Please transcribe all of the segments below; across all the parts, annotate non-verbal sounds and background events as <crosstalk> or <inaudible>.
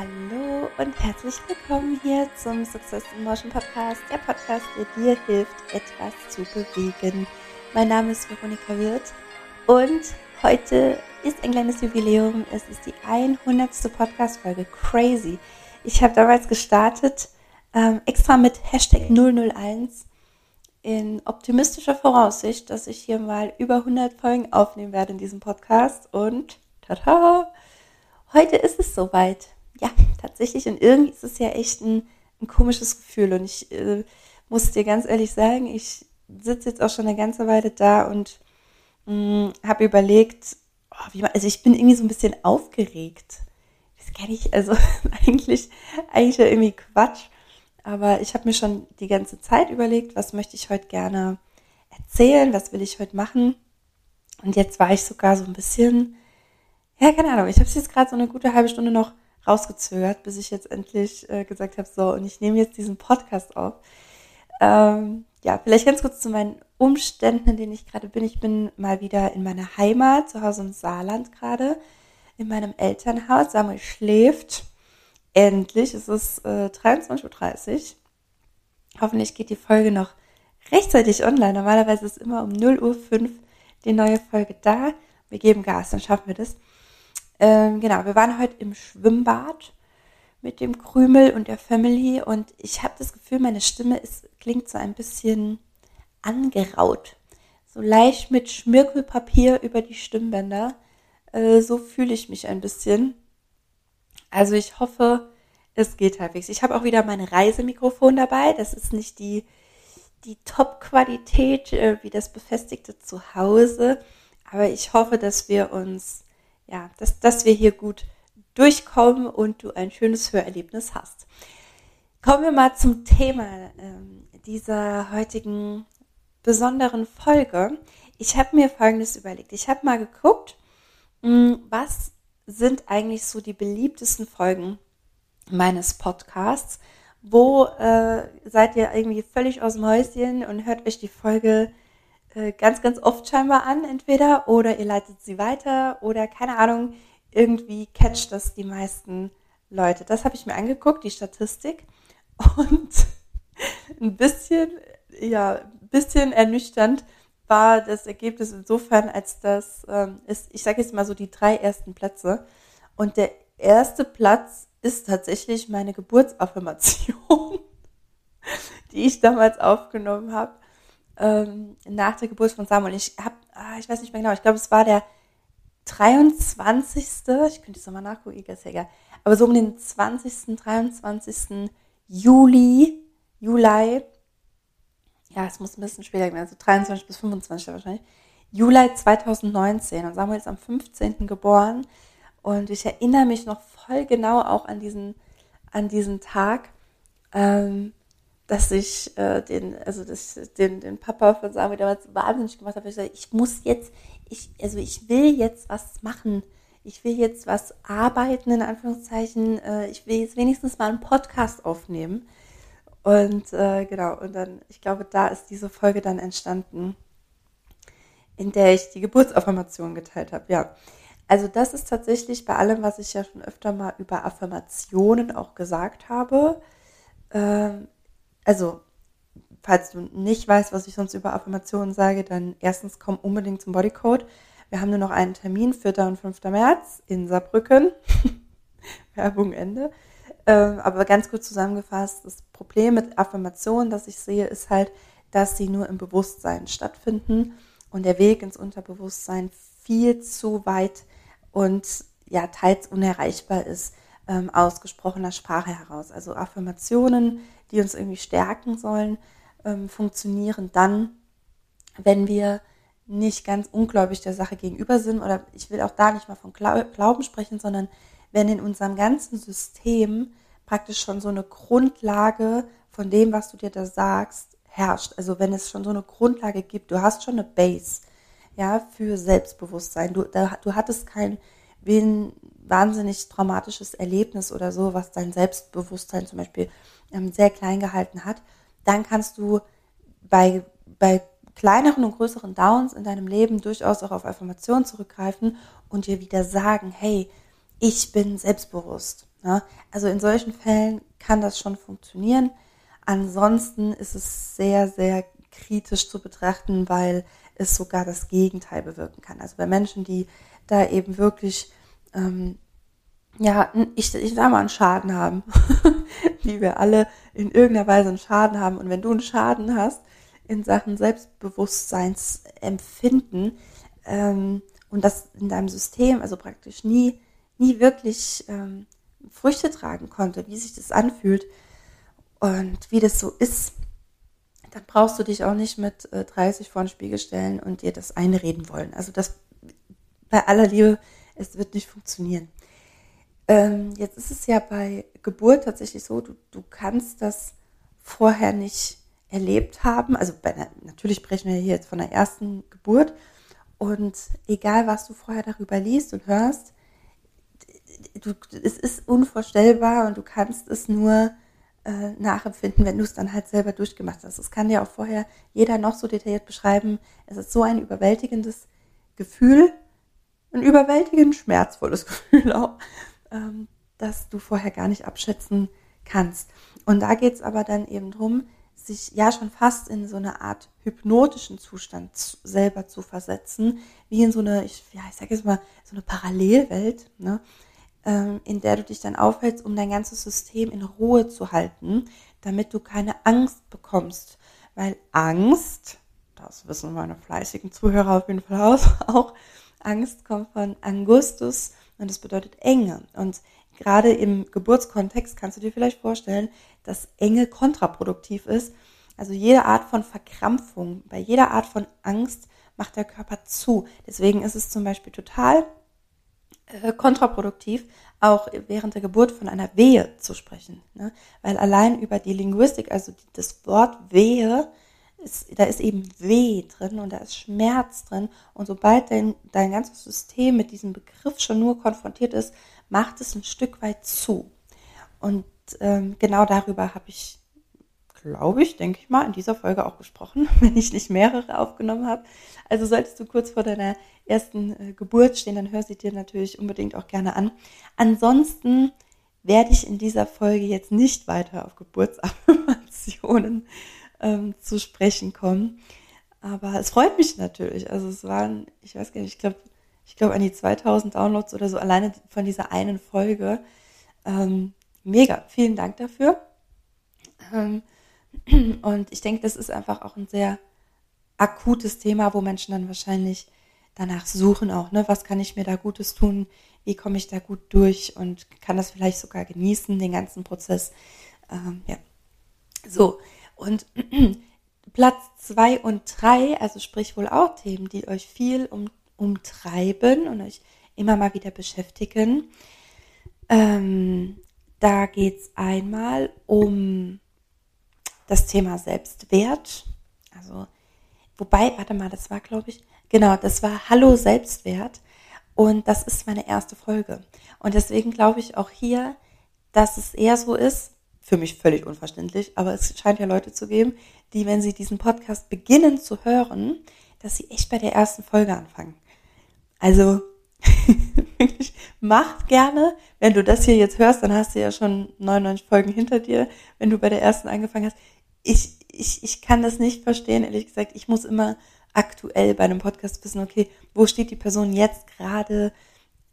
Hallo und herzlich willkommen hier zum Success in Motion Podcast, der Podcast, der dir hilft, etwas zu bewegen. Mein Name ist Veronika Wirth und heute ist ein kleines Jubiläum. Es ist die 100. Podcast-Folge. Crazy. Ich habe damals gestartet, ähm, extra mit Hashtag 001 in optimistischer Voraussicht, dass ich hier mal über 100 Folgen aufnehmen werde in diesem Podcast und tada, heute ist es soweit ja, tatsächlich. Und irgendwie ist es ja echt ein, ein komisches Gefühl. Und ich äh, muss dir ganz ehrlich sagen, ich sitze jetzt auch schon eine ganze Weile da und mm, habe überlegt, oh, man, also ich bin irgendwie so ein bisschen aufgeregt. Das kann ich, also <laughs> eigentlich, eigentlich ja irgendwie Quatsch. Aber ich habe mir schon die ganze Zeit überlegt, was möchte ich heute gerne erzählen, was will ich heute machen. Und jetzt war ich sogar so ein bisschen, ja, keine Ahnung, ich habe es jetzt gerade so eine gute halbe Stunde noch rausgezögert, bis ich jetzt endlich äh, gesagt habe, so, und ich nehme jetzt diesen Podcast auf. Ähm, ja, vielleicht ganz kurz zu meinen Umständen, in denen ich gerade bin. Ich bin mal wieder in meiner Heimat, zu Hause im Saarland gerade, in meinem Elternhaus. Samuel schläft. Endlich, es ist äh, 23.30 Uhr. Hoffentlich geht die Folge noch rechtzeitig online. Normalerweise ist immer um 0.05 Uhr die neue Folge da. Wir geben Gas, dann schaffen wir das. Ähm, genau, wir waren heute im Schwimmbad mit dem Krümel und der Family und ich habe das Gefühl, meine Stimme ist, klingt so ein bisschen angeraut. So leicht mit Schmirkelpapier über die Stimmbänder. Äh, so fühle ich mich ein bisschen. Also ich hoffe, es geht halbwegs. Ich habe auch wieder mein Reisemikrofon dabei. Das ist nicht die, die Top-Qualität äh, wie das befestigte zu Hause. Aber ich hoffe, dass wir uns ja, dass, dass wir hier gut durchkommen und du ein schönes Hörerlebnis hast. Kommen wir mal zum Thema ähm, dieser heutigen besonderen Folge. Ich habe mir Folgendes überlegt. Ich habe mal geguckt, mh, hm, was sind eigentlich so die beliebtesten Folgen meines Podcasts. Wo äh, seid ihr irgendwie völlig aus dem Häuschen und hört euch die Folge äh, ganz, ganz oft scheinbar an, entweder, oder ihr leitet sie weiter, oder keine Ahnung, irgendwie catcht das die meisten Leute. Das habe ich mir angeguckt, die Statistik. Und <laughs> ein bisschen, ja, ein bisschen ernüchternd war das Ergebnis insofern, als das ähm, ist, ich sage jetzt mal so die drei ersten Plätze. Und der erste Platz ist tatsächlich meine Geburtsaffirmation, <laughs> die ich damals aufgenommen habe ähm, nach der Geburt von Samuel. Ich habe, ah, ich weiß nicht mehr genau, ich glaube, es war der 23. Ich könnte es nochmal nachgucken, ist egal. Aber so um den 20., 23. Juli, Juli, ja, es muss ein bisschen später gehen, also 23 bis 25 wahrscheinlich, Juli 2019. Und Samuel ist am 15. geboren. Und ich erinnere mich noch voll genau auch an diesen, an diesen Tag. Ähm, dass ich äh, den, also das, den, den Papa von Samuel damals wahnsinnig gemacht habe. Ich gesagt, ich muss jetzt, ich, also ich will jetzt was machen. Ich will jetzt was arbeiten, in Anführungszeichen. Äh, ich will jetzt wenigstens mal einen Podcast aufnehmen. Und äh, genau, und dann, ich glaube, da ist diese Folge dann entstanden, in der ich die Geburtsaffirmation geteilt habe. Ja. Also das ist tatsächlich bei allem, was ich ja schon öfter mal über Affirmationen auch gesagt habe, ähm, also falls du nicht weißt, was ich sonst über Affirmationen sage, dann erstens komm unbedingt zum Bodycode. Wir haben nur noch einen Termin, 4. und 5. März in Saarbrücken. <laughs> Werbung Ende. Ähm, aber ganz kurz zusammengefasst, das Problem mit Affirmationen, das ich sehe, ist halt, dass sie nur im Bewusstsein stattfinden und der Weg ins Unterbewusstsein viel zu weit und ja, teils unerreichbar ist, ähm, ausgesprochener Sprache heraus. Also Affirmationen die uns irgendwie stärken sollen, ähm, funktionieren dann, wenn wir nicht ganz ungläubig der Sache gegenüber sind. Oder ich will auch da nicht mal von Glauben sprechen, sondern wenn in unserem ganzen System praktisch schon so eine Grundlage von dem, was du dir da sagst, herrscht. Also wenn es schon so eine Grundlage gibt, du hast schon eine Base, ja, für Selbstbewusstsein. Du, da, du hattest kein wahnsinnig traumatisches Erlebnis oder so, was dein Selbstbewusstsein zum Beispiel ähm, sehr klein gehalten hat, dann kannst du bei, bei kleineren und größeren Downs in deinem Leben durchaus auch auf Affirmationen zurückgreifen und dir wieder sagen, hey, ich bin selbstbewusst. Ja? Also in solchen Fällen kann das schon funktionieren. Ansonsten ist es sehr, sehr kritisch zu betrachten, weil es sogar das Gegenteil bewirken kann. Also bei Menschen, die da eben wirklich, ähm, ja, ich, ich sag mal, einen Schaden haben, <laughs> wie wir alle in irgendeiner Weise einen Schaden haben. Und wenn du einen Schaden hast in Sachen Selbstbewusstseinsempfinden ähm, und das in deinem System, also praktisch nie, nie wirklich ähm, Früchte tragen konnte, wie sich das anfühlt und wie das so ist, dann brauchst du dich auch nicht mit äh, 30 vor den Spiegel stellen und dir das einreden wollen. Also das bei aller Liebe, es wird nicht funktionieren. Ähm, jetzt ist es ja bei Geburt tatsächlich so, du, du kannst das vorher nicht erlebt haben. Also bei, natürlich sprechen wir hier jetzt von der ersten Geburt. Und egal, was du vorher darüber liest und hörst, du, es ist unvorstellbar und du kannst es nur äh, nachempfinden, wenn du es dann halt selber durchgemacht hast. Das kann dir auch vorher jeder noch so detailliert beschreiben. Es ist so ein überwältigendes Gefühl, ein überwältigend schmerzvolles <laughs> Gefühl auch, ähm, dass du vorher gar nicht abschätzen kannst. Und da geht es aber dann eben drum, sich ja schon fast in so eine Art hypnotischen Zustand zu, selber zu versetzen, wie in so eine, ich, ja, ich sage jetzt mal, so eine Parallelwelt, ne? ähm, in der du dich dann aufhältst, um dein ganzes System in Ruhe zu halten, damit du keine Angst bekommst. Weil Angst, das wissen meine fleißigen Zuhörer auf jeden Fall auch, <laughs> Angst kommt von Angustus und das bedeutet Enge. Und gerade im Geburtskontext kannst du dir vielleicht vorstellen, dass Enge kontraproduktiv ist. Also jede Art von Verkrampfung, bei jeder Art von Angst macht der Körper zu. Deswegen ist es zum Beispiel total äh, kontraproduktiv, auch während der Geburt von einer Wehe zu sprechen. Ne? Weil allein über die Linguistik, also das Wort Wehe, ist, da ist eben Weh drin und da ist Schmerz drin. Und sobald dein, dein ganzes System mit diesem Begriff schon nur konfrontiert ist, macht es ein Stück weit zu. Und ähm, genau darüber habe ich, glaube ich, denke ich mal, in dieser Folge auch gesprochen, <laughs> wenn ich nicht mehrere aufgenommen habe. Also solltest du kurz vor deiner ersten äh, Geburt stehen, dann hör sie dir natürlich unbedingt auch gerne an. Ansonsten werde ich in dieser Folge jetzt nicht weiter auf Geburtsaffirmationen ähm, zu sprechen kommen. Aber es freut mich natürlich. Also es waren, ich weiß gar nicht, ich glaube, ich glaube an die 2000 Downloads oder so alleine von dieser einen Folge. Ähm, mega, vielen Dank dafür. Ähm, <clears throat> und ich denke, das ist einfach auch ein sehr akutes Thema, wo Menschen dann wahrscheinlich danach suchen auch, ne? Was kann ich mir da Gutes tun? Wie komme ich da gut durch und kann das vielleicht sogar genießen, den ganzen Prozess? Ähm, ja. So, und <clears throat> Platz zwei und drei, also sprich wohl auch Themen, die euch viel um, umtreiben und euch immer mal wieder beschäftigen. Ähm, da geht es einmal um das Thema Selbstwert. Also, wobei, warte mal, das war, glaube ich, genau, das war Hallo Selbstwert. Und das ist meine erste Folge. Und deswegen glaube ich auch hier, dass es eher so ist, für mich völlig unverständlich, aber es scheint ja Leute zu geben, die, wenn sie diesen Podcast beginnen zu hören, dass sie echt bei der ersten Folge anfangen. Also <laughs> wirklich, macht gerne, wenn du das hier jetzt hörst, dann hast du ja schon 99 Folgen hinter dir, wenn du bei der ersten angefangen hast. Ich, ich, ich kann das nicht verstehen, ehrlich gesagt. Ich muss immer aktuell bei einem Podcast wissen, okay, wo steht die Person jetzt gerade?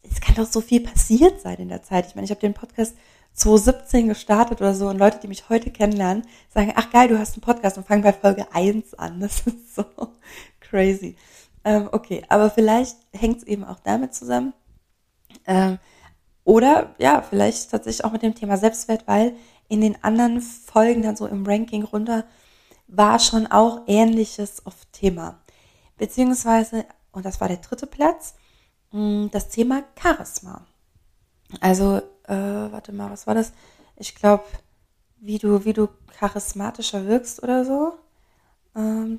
Es kann doch so viel passiert sein in der Zeit. Ich meine, ich habe den Podcast 2017 gestartet oder so und Leute, die mich heute kennenlernen, sagen, ach geil, du hast einen Podcast und fangen bei Folge 1 an. <laughs> Das ist so crazy. Ähm, okay, aber vielleicht hängt es eben auch damit zusammen. Ähm, oder ja, vielleicht tatsächlich auch mit dem Thema Selbstwert, weil in den anderen Folgen dann so im Ranking runter war schon auch ähnliches oft Thema. Beziehungsweise, und das war der dritte Platz, mm, das Thema Charisma. Also äh, warte mal, was war das? Ich glaube, wie du, wie du charismatischer wirkst oder so. Ähm,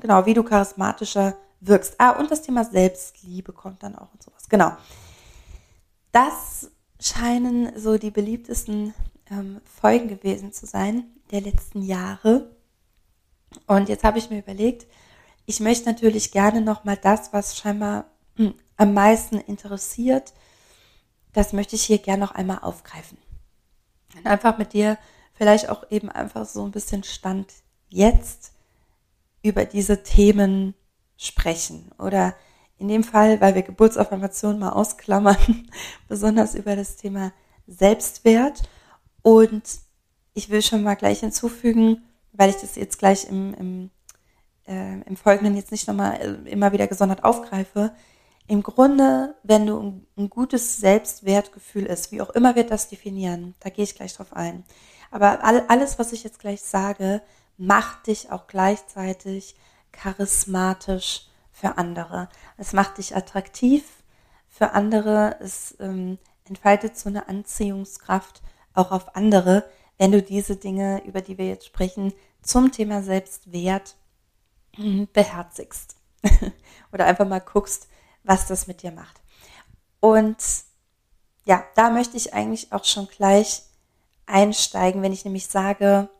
genau, wie du charismatischer wirkst. Ah, und das Thema Selbstliebe kommt dann auch und sowas. Genau. Das scheinen so die beliebtesten ähm, Folgen gewesen zu sein der letzten Jahre. Und jetzt habe ich mir überlegt, ich möchte natürlich gerne nochmal das, was scheinbar hm, am meisten interessiert, das möchte ich hier gerne noch einmal aufgreifen. Und einfach mit dir vielleicht auch eben einfach so ein bisschen Stand jetzt über diese Themen sprechen oder in dem Fall, weil wir Geburtsaffirmationen mal ausklammern, <laughs> besonders über das Thema Selbstwert. Und ich will schon mal gleich hinzufügen, weil ich das jetzt gleich im, im, äh, im Folgenden jetzt nicht nochmal äh, immer wieder gesondert aufgreife. Im Grunde, wenn du ein, gutes Selbstwertgefühl ist, wie auch immer wir das definieren, da gehe ich gleich drauf ein. Aber all, alles, was ich jetzt gleich sage, macht dich auch gleichzeitig charismatisch für andere. Es macht dich attraktiv für andere. Es ähm, entfaltet so eine Anziehungskraft auch auf andere, wenn du diese Dinge, über die wir jetzt sprechen, zum Thema Selbstwert hm, beherzigst. <laughs> Oder einfach mal guckst, was das mit dir macht. Und ja, da möchte ich eigentlich auch schon gleich einsteigen, wenn ich nämlich sage,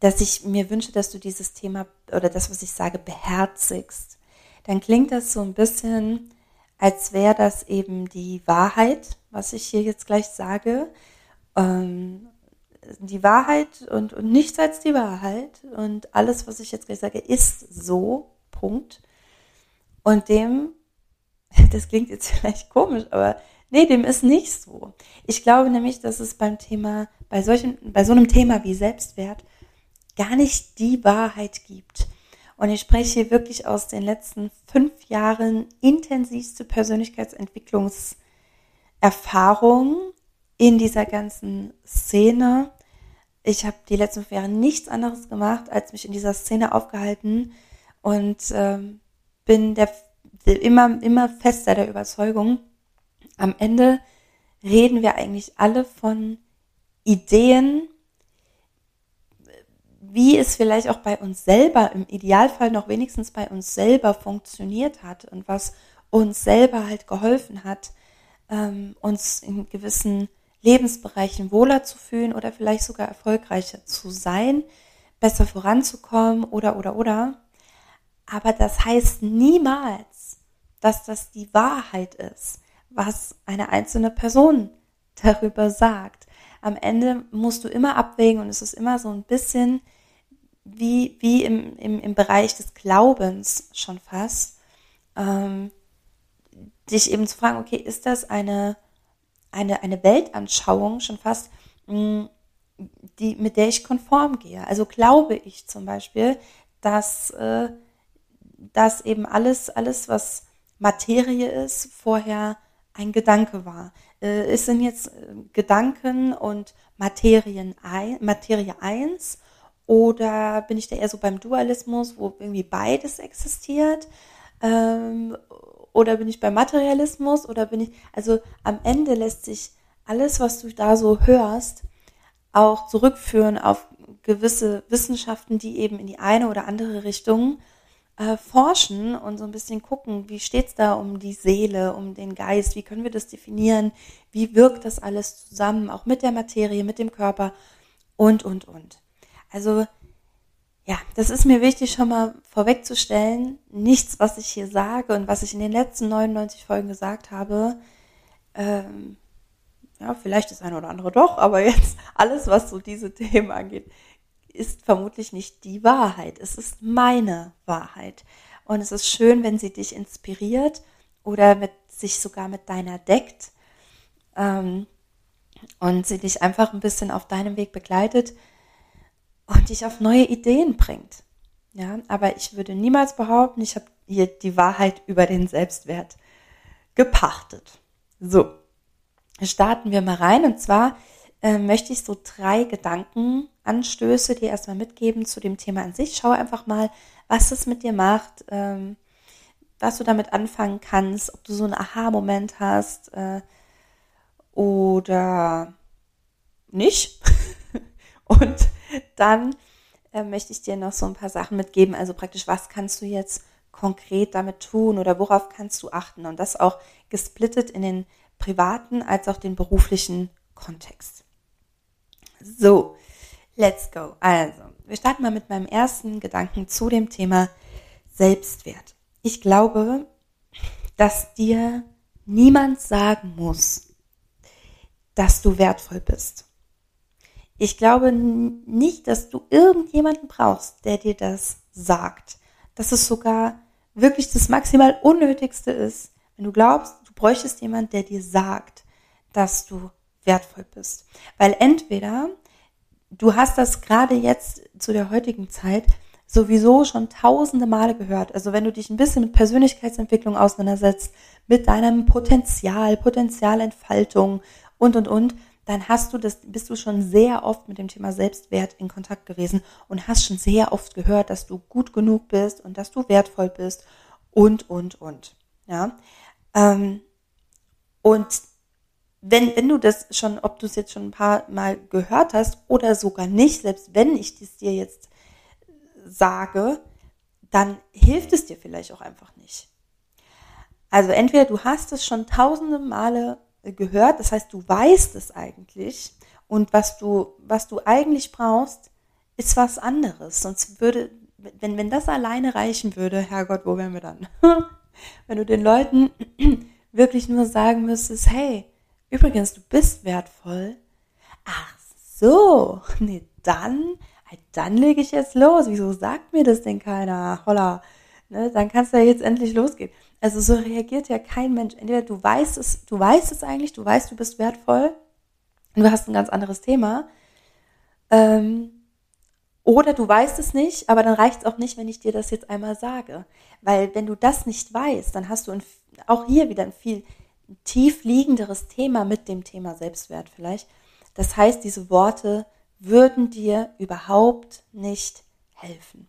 dass ich mir wünsche, dass du dieses Thema oder das, was ich sage, beherzigst, dann klingt das so ein bisschen, als wäre das eben die Wahrheit, was ich hier jetzt gleich sage. Ähm, die Wahrheit und, und nichts als die Wahrheit. Und alles, was ich jetzt gleich sage, ist so. Punkt. Und dem, <laughs> das klingt jetzt vielleicht komisch, aber nee, dem ist nicht so. Ich glaube nämlich, dass es beim Thema, bei solchen, bei so einem Thema wie Selbstwert gar nicht die Wahrheit gibt. Und ich spreche hier wirklich aus den letzten fünf Jahren intensivste Persönlichkeitsentwicklungserfahrung in dieser ganzen Szene. Ich habe die letzten fünf Jahre nichts anderes gemacht, als mich in dieser Szene aufgehalten und ähm, bin der, immer, immer fester der Überzeugung, am Ende reden wir eigentlich alle von Ideen, wie es vielleicht auch bei uns selber, im Idealfall noch wenigstens bei uns selber funktioniert hat und was uns selber halt geholfen hat, ähm, uns in gewissen Lebensbereichen wohler zu fühlen oder vielleicht sogar erfolgreicher zu sein, besser voranzukommen oder oder oder. Aber das heißt niemals, dass das die Wahrheit ist, was eine einzelne Person <laughs> darüber sagt. Am Ende musst du immer abwägen und es ist immer so ein bisschen wie, wie im, im, im Bereich des Glaubens schon fast, ähm, dich eben zu fragen, okay, ist das eine, eine, eine Weltanschauung schon fast, mh, mm, die, mit der ich konform gehe? Also glaube ich zum Beispiel, dass, äh, dass eben alles, alles, was Materie ist, vorher ein Gedanke war. Äh, es sind jetzt äh, Gedanken und Materien ein, Materie eins oder bin ich da eher so beim Dualismus, wo irgendwie beides existiert? Ähm, oder bin ich beim Materialismus? Oder bin ich, also am Ende lässt sich alles, was du da so hörst, auch zurückführen auf gewisse Wissenschaften, die eben in die eine oder andere Richtung äh, forschen und so ein bisschen gucken, wie steht's da um die Seele, um den Geist, wie können wir das definieren, wie wirkt das alles zusammen, auch mit der Materie, mit dem Körper und, und, und. Also ja, das ist mir wichtig schon mal vorwegzustellen. Nichts, was ich hier sage und was ich in den letzten 99 Folgen gesagt habe, ähm, ja, vielleicht das eine oder andere doch, aber jetzt <laughs> alles, was so diese Themen angeht, ist vermutlich nicht die Wahrheit. Es ist meine Wahrheit. Und es ist schön, wenn sie dich inspiriert oder mit, sich sogar mit deiner deckt ähm, und sie dich einfach ein bisschen auf deinem Weg begleitet und dich auf neue Ideen bringt. Ja, aber ich würde niemals behaupten, ich habe hier die Wahrheit über den Selbstwert gepachtet. So, starten wir mal rein. Und zwar äh, möchte ich so drei Gedankenanstöße dir erstmal mitgeben zu dem Thema an sich. Schau einfach mal, was es mit dir macht, ähm, was du damit anfangen kannst, ob du so einen Aha-Moment hast äh, oder nicht. <laughs> Und dann äh, möchte ich dir noch so ein paar Sachen mitgeben. Also praktisch, was kannst du jetzt konkret damit tun oder worauf kannst du achten? Und das auch gesplittet in den privaten als auch den beruflichen Kontext. So, let's go. Also, wir starten mal mit meinem ersten Gedanken zu dem Thema Selbstwert. Ich glaube, dass dir niemand sagen muss, dass du wertvoll bist. Ich glaube nicht, dass du irgendjemanden brauchst, der dir das sagt. Dass es sogar wirklich das maximal Unnötigste ist, wenn du glaubst, du bräuchtest jemanden, der dir sagt, dass du wertvoll bist. Weil entweder du hast das gerade jetzt zu der heutigen Zeit sowieso schon tausende Male gehört. Also wenn du dich ein bisschen mit Persönlichkeitsentwicklung auseinandersetzt, mit deinem Potenzial, Potenzialentfaltung und, und, und, dann hast du das, bist du schon sehr oft mit dem Thema Selbstwert in Kontakt gewesen und hast schon sehr oft gehört, dass du gut genug bist und dass du wertvoll bist und, und, und. Ja. Ähm, und wenn, wenn du das schon, ob du es jetzt schon ein paar Mal gehört hast oder sogar nicht, selbst wenn ich das dir jetzt sage, dann hilft es dir vielleicht auch einfach nicht. Also entweder du hast es schon tausende Male gehört, das heißt, du weißt es eigentlich und was du, was du eigentlich brauchst, ist was anderes. Sonst würde, wenn, wenn das alleine reichen würde, Herrgott, wo wären wir dann? <laughs> wenn du den Leuten <clears throat> wirklich nur sagen müsstest, hey, übrigens, du bist wertvoll. Ach so, <laughs> nee, dann dann lege ich jetzt los. Wieso sagt mir das denn keiner? Holla. Ne, dann kannst du ja jetzt endlich losgehen. Also so reagiert ja kein Mensch. Entweder du weißt es, du weißt es eigentlich, du weißt, du bist wertvoll und du hast ein ganz anderes Thema. Ähm, oder du weißt es nicht, aber dann reicht es auch nicht, wenn ich dir das jetzt einmal sage. Weil wenn du das nicht weißt, dann hast du ein, auch hier wieder ein viel tief liegenderes Thema mit dem Thema Selbstwert vielleicht. Das heißt, diese Worte würden dir überhaupt nicht helfen.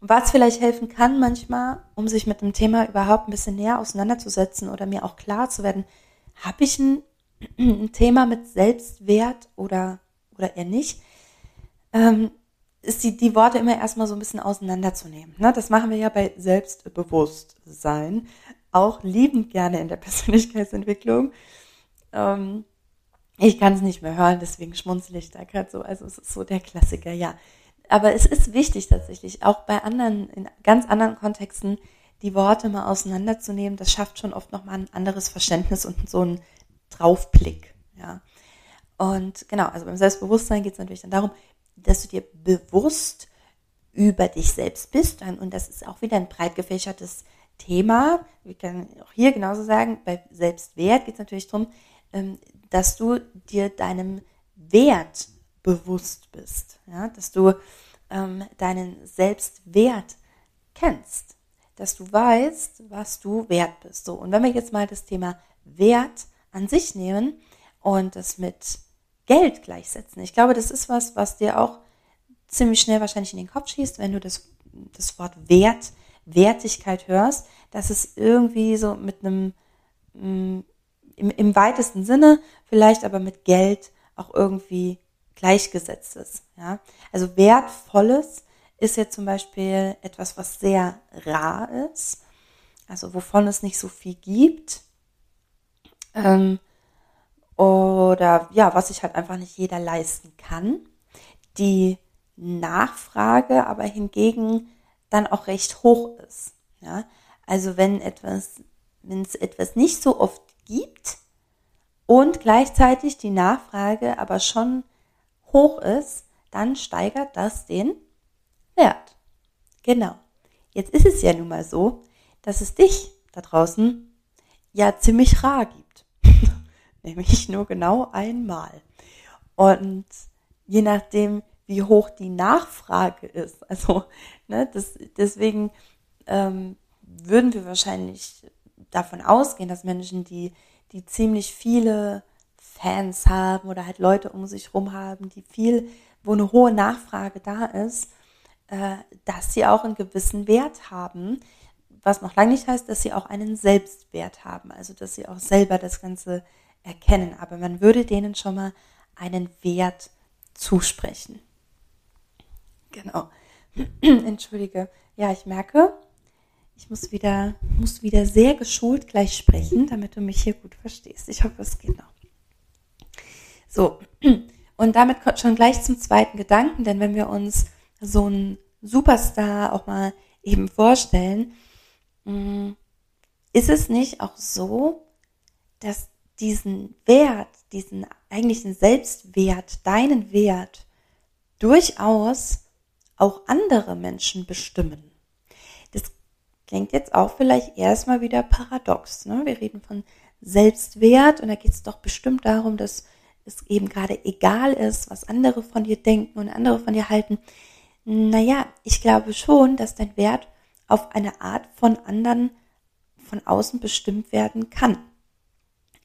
Was vielleicht helfen kann manchmal, um sich mit dem Thema überhaupt ein bisschen näher auseinanderzusetzen oder mir auch klar zu werden, habe ich ein, ein, Thema mit Selbstwert oder, oder eher nicht, ähm, ist die, die Worte immer erstmal so ein bisschen auseinanderzunehmen. Ne? Das machen wir ja bei Selbstbewusstsein, auch liebend gerne in der <laughs> Persönlichkeitsentwicklung. Ähm, ich kann es nicht mehr hören, deswegen schmunzle ich da gerade so. Also es ist so der Klassiker, ja. Aber es ist wichtig tatsächlich, auch bei anderen, in ganz anderen Kontexten, die Worte mal auseinanderzunehmen. Das schafft schon oft nochmal ein anderes Verständnis und so einen Draufblick, ja. Und genau, also beim Selbstbewusstsein geht es natürlich dann darum, dass du dir bewusst über dich selbst bist. Und das ist auch wieder ein breit gefächertes Thema. Wir können auch hier genauso sagen, bei Selbstwert geht es natürlich darum, ähm, dass du dir deinem Wert bewusst bist, ja, dass du ähm, deinen Selbstwert kennst, dass du weißt, was du wert bist. So, und wenn wir jetzt mal das Thema Wert an sich nehmen und das mit Geld gleichsetzen, ich glaube, das ist was, was dir auch ziemlich schnell wahrscheinlich in den Kopf schießt, wenn du das, das Wort Wert, Wertigkeit hörst, dass es irgendwie so mit einem mm, im, im weitesten Sinne, vielleicht aber mit Geld auch irgendwie gleichgesetzt ist. Ja? Also wertvolles ist ja zum Beispiel etwas, was sehr rar ist, also wovon es nicht so viel gibt. Ähm, oder ja, was sich halt einfach nicht jeder leisten kann. Die Nachfrage aber hingegen dann auch recht hoch ist. Ja? Also wenn etwas, wenn es etwas nicht so oft gibt und gleichzeitig die Nachfrage aber schon hoch ist, dann steigert das den Wert. Genau. Jetzt ist es ja nun mal so, dass es dich da draußen ja ziemlich rar gibt. <laughs> Nämlich nur genau einmal. Und je nachdem, wie hoch die Nachfrage ist, <laughs> also ne, das, deswegen ähm, würden wir wahrscheinlich davon ausgehen, dass Menschen, die, die ziemlich viele Fans haben oder halt Leute um sich herum haben, die viel, wo eine hohe Nachfrage da ist, äh, dass sie auch einen gewissen Wert haben, was noch lange nicht heißt, dass sie auch einen Selbstwert haben, also dass sie auch selber das Ganze erkennen. Aber man würde denen schon mal einen Wert zusprechen. Genau. <clears throat> Entschuldige. Ja, ich merke, ich muss wieder, muss wieder sehr geschult gleich sprechen, damit du mich hier gut verstehst. Ich hoffe, es geht noch. So, <clears throat> und damit kommt schon gleich zum zweiten Gedanken, denn wenn wir uns so einen Superstar auch mal eben vorstellen, mm, ist es nicht auch so, dass diesen Wert, diesen eigentlichen Selbstwert, deinen Wert durchaus auch andere Menschen bestimmen. Das klingt jetzt auch vielleicht erstmal wieder paradox. Ne? Wir reden von Selbstwert und da geht es doch bestimmt darum, dass es eben gerade egal ist, was andere von dir denken und andere von dir halten. Naja, ich glaube schon, dass dein Wert auf eine Art von anderen von außen bestimmt werden kann.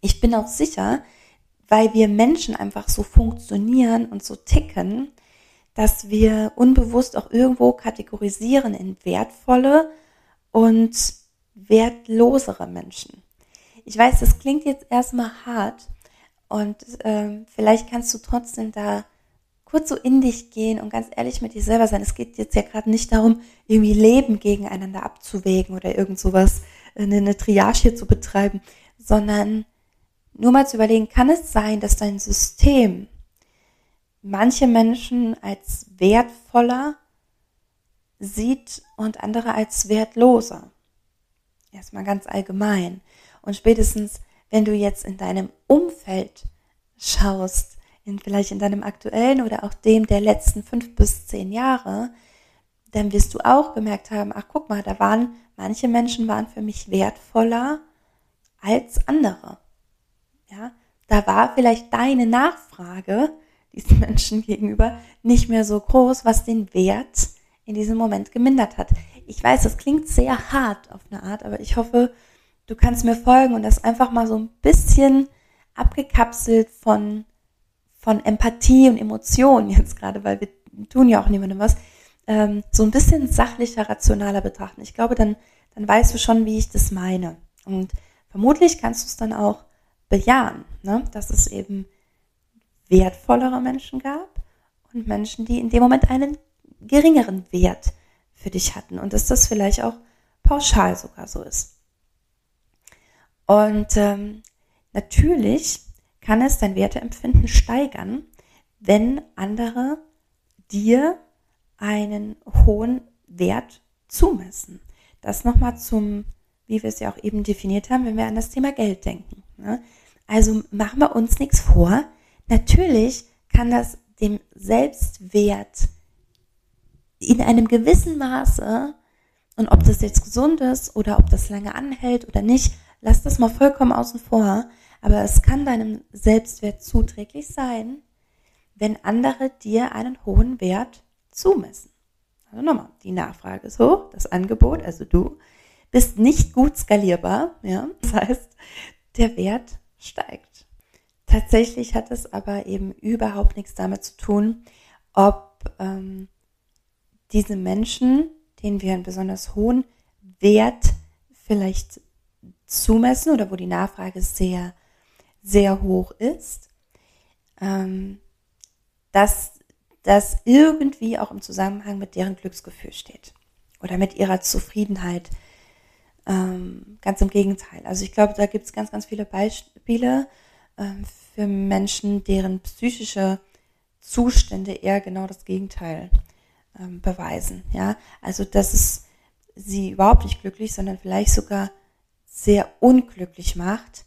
Ich bin auch sicher, weil wir Menschen einfach so funktionieren und so ticken, dass wir unbewusst auch irgendwo kategorisieren in wertvolle und wertlosere Menschen. Ich weiß, das klingt jetzt erstmal hart und ähm, vielleicht kannst du trotzdem da kurz so in dich gehen und ganz ehrlich mit dir selber sein. Es geht jetzt ja gerade nicht darum, irgendwie Leben gegeneinander abzuwägen oder irgend sowas, eine, eine Triage hier zu betreiben, sondern nur mal zu überlegen, kann es sein, dass dein System manche Menschen als wertvoller sieht und andere als wertloser? Erstmal ganz allgemein. Und spätestens, wenn du jetzt in deinem Umfeld schaust, in, vielleicht in deinem aktuellen oder auch dem der letzten fünf bis zehn Jahre, dann wirst du auch gemerkt haben, ach guck mal, da waren manche Menschen waren für mich wertvoller als andere. Ja, da war vielleicht deine Nachfrage diesen Menschen gegenüber nicht mehr so groß, was den Wert in diesem Moment gemindert hat. Ich weiß, das klingt sehr hart auf eine Art, aber ich hoffe, du kannst mir folgen und das einfach mal so ein bisschen abgekapselt von, von Empathie und Emotionen jetzt gerade, weil wir tun ja auch niemandem was, ähm, so ein bisschen sachlicher, rationaler betrachten. Ich glaube, dann, dann weißt du schon, wie ich das meine. Und vermutlich kannst du es dann auch bejahen, ne? dass es eben wertvollere Menschen gab und Menschen, die in dem Moment einen geringeren Wert für dich hatten und dass das vielleicht auch pauschal sogar so ist. Und ähm, natürlich kann es dein Werteempfinden steigern, wenn andere dir einen hohen Wert zumessen. Das nochmal zum, wie wir es ja auch eben definiert haben, wenn wir an das Thema Geld denken. Ne? Also machen wir uns nichts vor. Natürlich kann das dem Selbstwert in einem gewissen Maße, und ob das jetzt gesund ist oder ob das lange anhält oder nicht, lass das mal vollkommen außen vor. Aber es kann deinem Selbstwert zuträglich sein, wenn andere dir einen hohen Wert zumessen. Also nochmal, die Nachfrage ist hoch, das Angebot, also du bist nicht gut skalierbar, ja. Das heißt, der Wert steigt. Tatsächlich hat es aber eben überhaupt nichts damit zu tun, ob ähm, diese Menschen, denen wir einen besonders hohen Wert vielleicht zumessen oder wo die Nachfrage sehr, sehr hoch ist, ähm, dass das irgendwie auch im Zusammenhang mit deren Glücksgefühl steht oder mit ihrer Zufriedenheit ähm, ganz im Gegenteil. Also ich glaube, da gibt es ganz, ganz viele Beispiele für Menschen, deren psychische Zustände eher genau das Gegenteil ähm, beweisen. Ja, also dass es sie überhaupt nicht glücklich, sondern vielleicht sogar sehr unglücklich macht,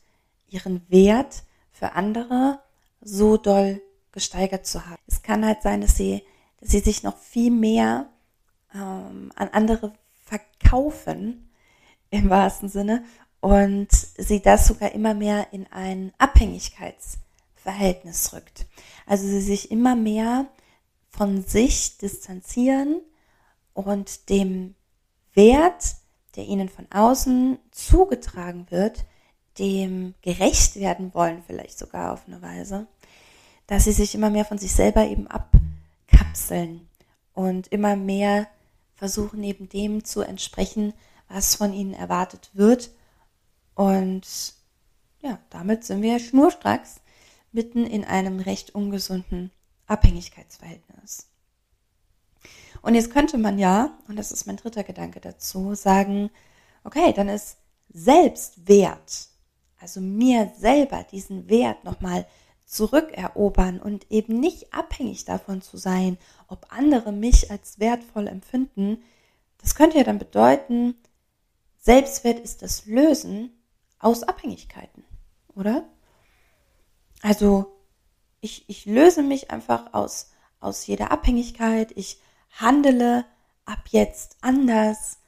ihren Wert für andere so doll gesteigert zu haben. Es kann halt sein, dass sie, dass sie sich noch viel mehr ähm, an andere verkaufen, im wahrsten Sinne und sie das sogar immer mehr in ein Abhängigkeitsverhältnis rückt. Also sie sich immer mehr von sich distanzieren und dem Wert, der ihnen von außen zugetragen wird, dem gerecht werden wollen, vielleicht sogar auf eine Weise, dass sie sich immer mehr von sich selber eben abkapseln und immer mehr versuchen, eben dem zu entsprechen, was von ihnen erwartet wird. Und ja, damit sind wir schnurstracks mitten in einem recht ungesunden Abhängigkeitsverhältnis. Und jetzt könnte man ja, und das ist mein dritter Gedanke dazu, sagen, okay, dann ist Selbstwert, also mir selber diesen Wert nochmal zurückerobern und eben nicht abhängig davon zu sein, ob andere mich als wertvoll empfinden, das könnte ja dann bedeuten, Selbstwert ist das Lösen aus Abhängigkeiten, oder? also ich, ich löse mich einfach aus, aus jeder Abhängigkeit. Ich handele ab jetzt anders.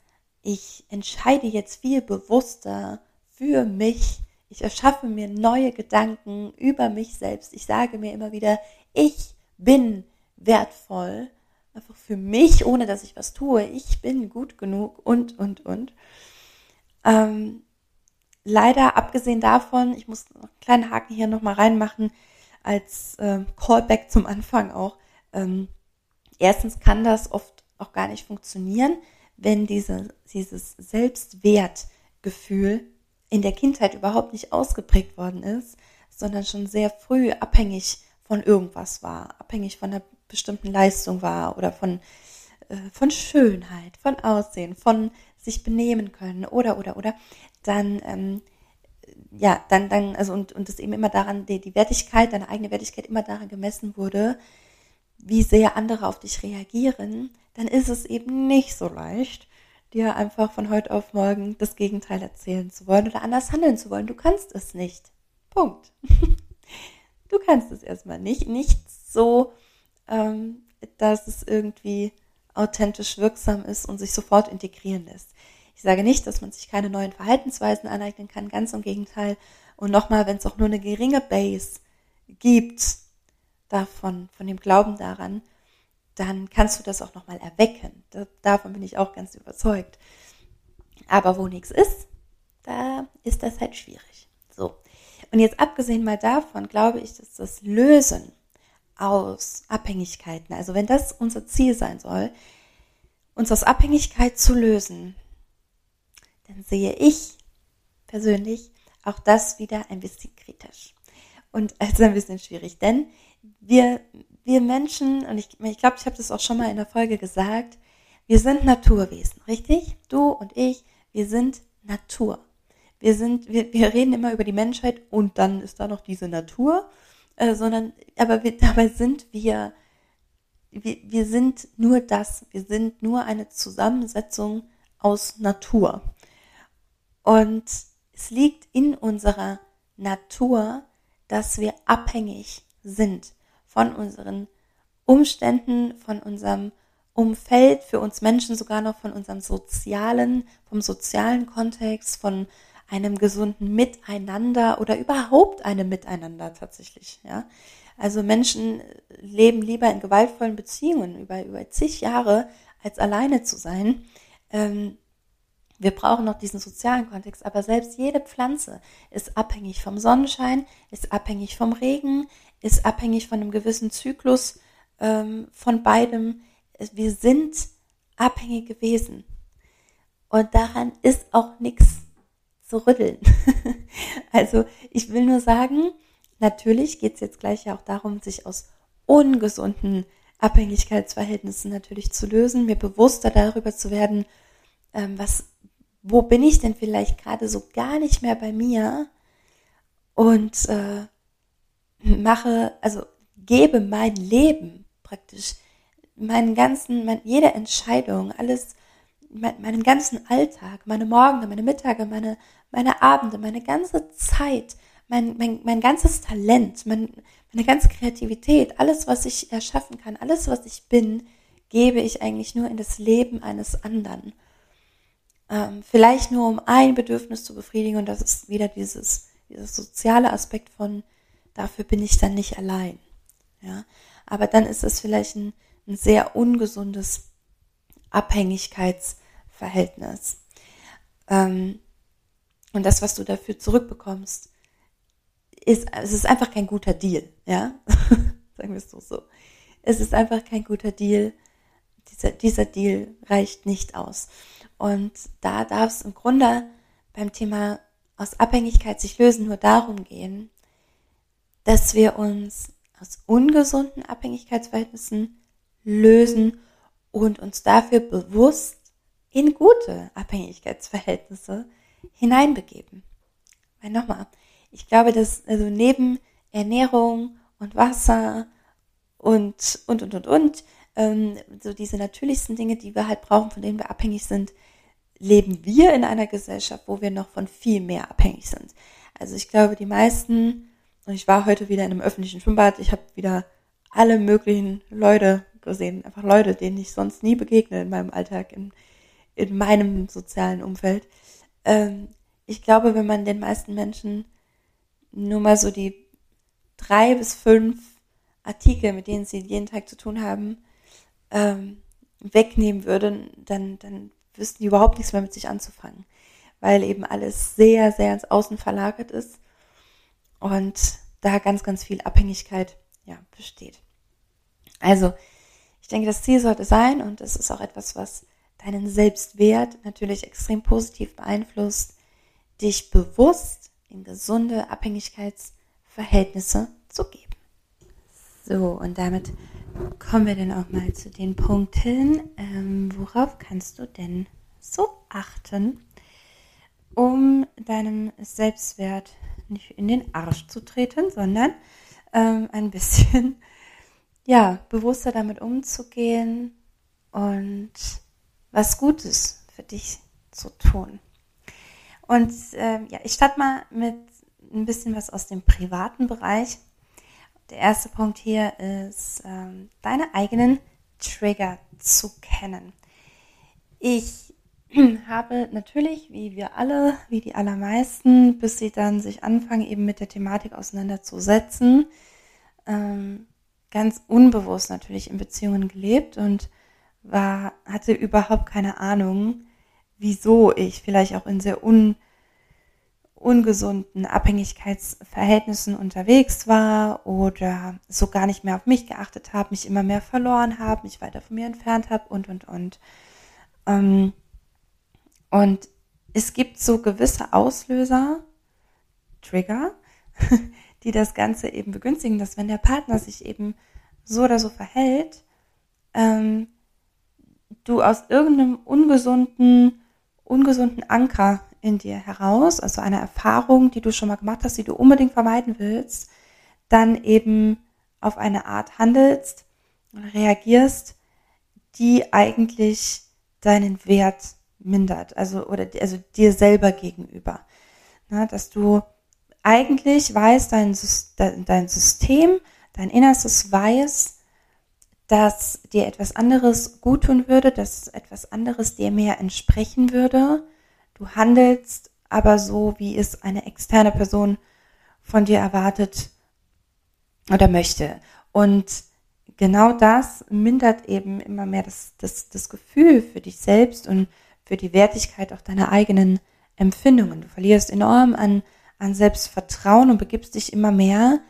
Ich entscheide jetzt viel bewusster für mich. Ich erschaffe mir neue Gedanken über mich selbst. Ich sage mir immer wieder, ich bin wertvoll. Einfach für mich, ohne dass ich was tue. Ich bin gut genug und, und, und. Ähm, leider, abgesehen davon, ich muss einen kleinen Haken hier nochmal reinmachen, als äh, Callback zum Anfang auch. Ähm, erstens kann das oft auch gar nicht funktionieren, wenn diese, dieses Selbstwertgefühl in der Kindheit überhaupt nicht ausgeprägt worden ist, sondern schon sehr früh abhängig von irgendwas war, abhängig von einer bestimmten Leistung war oder von, äh, von Schönheit, von Aussehen, von sich benehmen können oder oder oder, dann ähm, ja, dann, dann, also und, und es eben immer daran, die, die Wertigkeit, deine eigene Wertigkeit immer daran gemessen wurde, wie sehr andere auf dich reagieren, dann ist es eben nicht so leicht, dir einfach von heute auf morgen das Gegenteil erzählen zu wollen oder anders handeln zu wollen. Du kannst es nicht. Punkt. <laughs> Du kannst es erstmal nicht. Nicht so, ähm, dass es irgendwie authentisch wirksam ist und sich sofort integrieren lässt. Ich sage nicht, dass man sich keine neuen Verhaltensweisen aneignen kann, ganz im Gegenteil. Und nochmal, wenn es auch nur eine geringe Base gibt, davon, von dem Glauben daran, dann kannst du das auch nochmal erwecken. davon bin ich auch ganz überzeugt. Aber wo nichts ist, da ist das halt schwierig. So. Und jetzt abgesehen mal davon, glaube ich, dass das Lösen aus Abhängigkeiten, also wenn das unser Ziel sein soll, uns aus Abhängigkeit zu lösen, dann sehe ich persönlich auch das wieder ein bisschen kritisch. Und also ein bisschen schwierig, denn wir, wir Menschen, und ich, ich glaube, ich habe das auch schon mal in der Folge gesagt, wir sind Naturwesen, richtig? Du und ich, wir sind Natur. Wir sind, wir, wir reden immer über die Menschheit und dann ist da noch diese Natur, äh, sondern, aber wir, dabei sind wir, wir, wir sind nur das. Wir sind nur eine Zusammensetzung aus Natur. Und es liegt in unserer Natur, dass wir abhängig sind von unseren Umständen, von unserem Umfeld, für uns Menschen sogar noch von unserem sozialen, vom sozialen Kontext, von einem gesunden Miteinander oder überhaupt einem Miteinander tatsächlich, ja. Also Menschen leben lieber in gewaltvollen Beziehungen über, über zig Jahre, als alleine zu sein. Ähm, wir brauchen noch diesen sozialen Kontext, aber selbst jede Pflanze ist abhängig vom Sonnenschein, ist abhängig vom Regen, ist abhängig von einem gewissen Zyklus ähm, von beidem. Wir sind abhängige Wesen. Und daran ist auch nichts zu rütteln. <laughs> also ich will nur sagen, natürlich geht es jetzt gleich ja auch darum, sich aus ungesunden Abhängigkeitsverhältnissen natürlich zu lösen, mir bewusster darüber zu werden, ähm, was wo bin ich denn vielleicht gerade so gar nicht mehr bei mir? Und äh, mache, also gebe mein Leben praktisch, meinen ganzen, mein, jede Entscheidung, alles, mein, meinen ganzen Alltag, meine Morgen, meine Mittage, meine, meine Abende, meine ganze Zeit, mein, mein, mein ganzes Talent, mein, meine ganze Kreativität, alles, was ich erschaffen kann, alles, was ich bin, gebe ich eigentlich nur in das Leben eines anderen ähm, vielleicht nur um ein Bedürfnis zu befriedigen und das ist wieder dieses, dieses soziale Aspekt von, dafür bin ich dann nicht allein. Ja, aber dann ist es vielleicht ein, ein sehr ungesundes Abhängigkeitsverhältnis. Ähm, und das, was du dafür zurückbekommst, ist, es ist einfach kein guter Deal, ja? <laughs> Sagen wir es doch so. Es ist einfach kein guter Deal. Dieser, dieser Deal reicht nicht aus. Und da darf es im Grunde beim Thema aus Abhängigkeit sich lösen nur darum gehen, dass wir uns aus ungesunden Abhängigkeitsverhältnissen lösen und uns dafür bewusst in gute Abhängigkeitsverhältnisse hineinbegeben. Weil nochmal, ich glaube, dass also neben Ernährung und Wasser und und und und und ähm, so diese natürlichsten Dinge, die wir halt brauchen, von denen wir abhängig sind, leben wir in einer Gesellschaft, wo wir noch von viel mehr abhängig sind. Also ich glaube, die meisten Und ich war heute wieder in einem öffentlichen Schwimmbad. Ich habe wieder alle möglichen Leute gesehen. Einfach Leute, denen ich sonst nie begegne in meinem Alltag, in, in meinem sozialen Umfeld. Ähm, ich glaube, wenn man den meisten Menschen nur mal so die drei bis fünf Artikel, mit denen sie jeden Tag zu tun haben, ähm, wegnehmen würde, dann, dann wüssten die überhaupt nichts mehr mit sich anzufangen. Weil eben alles sehr, sehr ins Außen verlagert ist und da ganz, ganz viel Abhängigkeit ja, besteht. Also, ich denke, das Ziel sollte sein, und es ist auch etwas, was deinen Selbstwert natürlich extrem positiv beeinflusst, dich bewusst in gesunde Abhängigkeitsverhältnisse zu geben. So, und damit kommen wir dann auch mal zu den Punkten. Ähm, worauf kannst du denn so achten, um deinem Selbstwert nicht in den Arsch zu treten, sondern ähm, ein bisschen <laughs> ja, bewusster damit umzugehen und was Gutes für dich zu tun. Und ähm, ja, ich starte mal mit ein bisschen was aus dem privaten Bereich. Der erste Punkt hier ist, ähm, deine eigenen Trigger zu kennen. Ich <clears throat> habe natürlich, wie wir alle, wie die allermeisten, bis sie dann sich anfangen, eben mit der Thematik auseinanderzusetzen, ähm, ganz unbewusst natürlich in Beziehungen gelebt und war, hatte überhaupt keine Ahnung, wieso ich vielleicht auch in sehr un, ungesunden Abhängigkeitsverhältnissen unterwegs war oder so gar nicht mehr auf mich geachtet habe, mich immer mehr verloren habe, mich weiter von mir entfernt habe und, und, und. Ähm, und es gibt so gewisse Auslöser, Trigger, <laughs> die das Ganze eben begünstigen, dass wenn der Partner sich eben so oder so verhält, ähm, du aus irgendeinem ungesunden, ungesunden Anker in dir heraus, also einer Erfahrung, die du schon mal gemacht hast, die du unbedingt vermeiden willst, dann eben auf eine Art handelst reagierst, die eigentlich deinen Wert mindert, also oder also dir selber gegenüber, Na, dass du eigentlich weißt, dein, dein System, dein Innerstes weiß, dass dir etwas anderes gut tun würde, dass etwas anderes dir mehr entsprechen würde. Du handelst aber so, wie es eine externe Person von dir erwartet oder möchte. Und genau das mindert eben immer mehr das, das, das Gefühl für dich selbst und für die Wertigkeit auch deiner eigenen Empfindungen. Du verlierst enorm an, an Selbstvertrauen und begibst dich immer mehr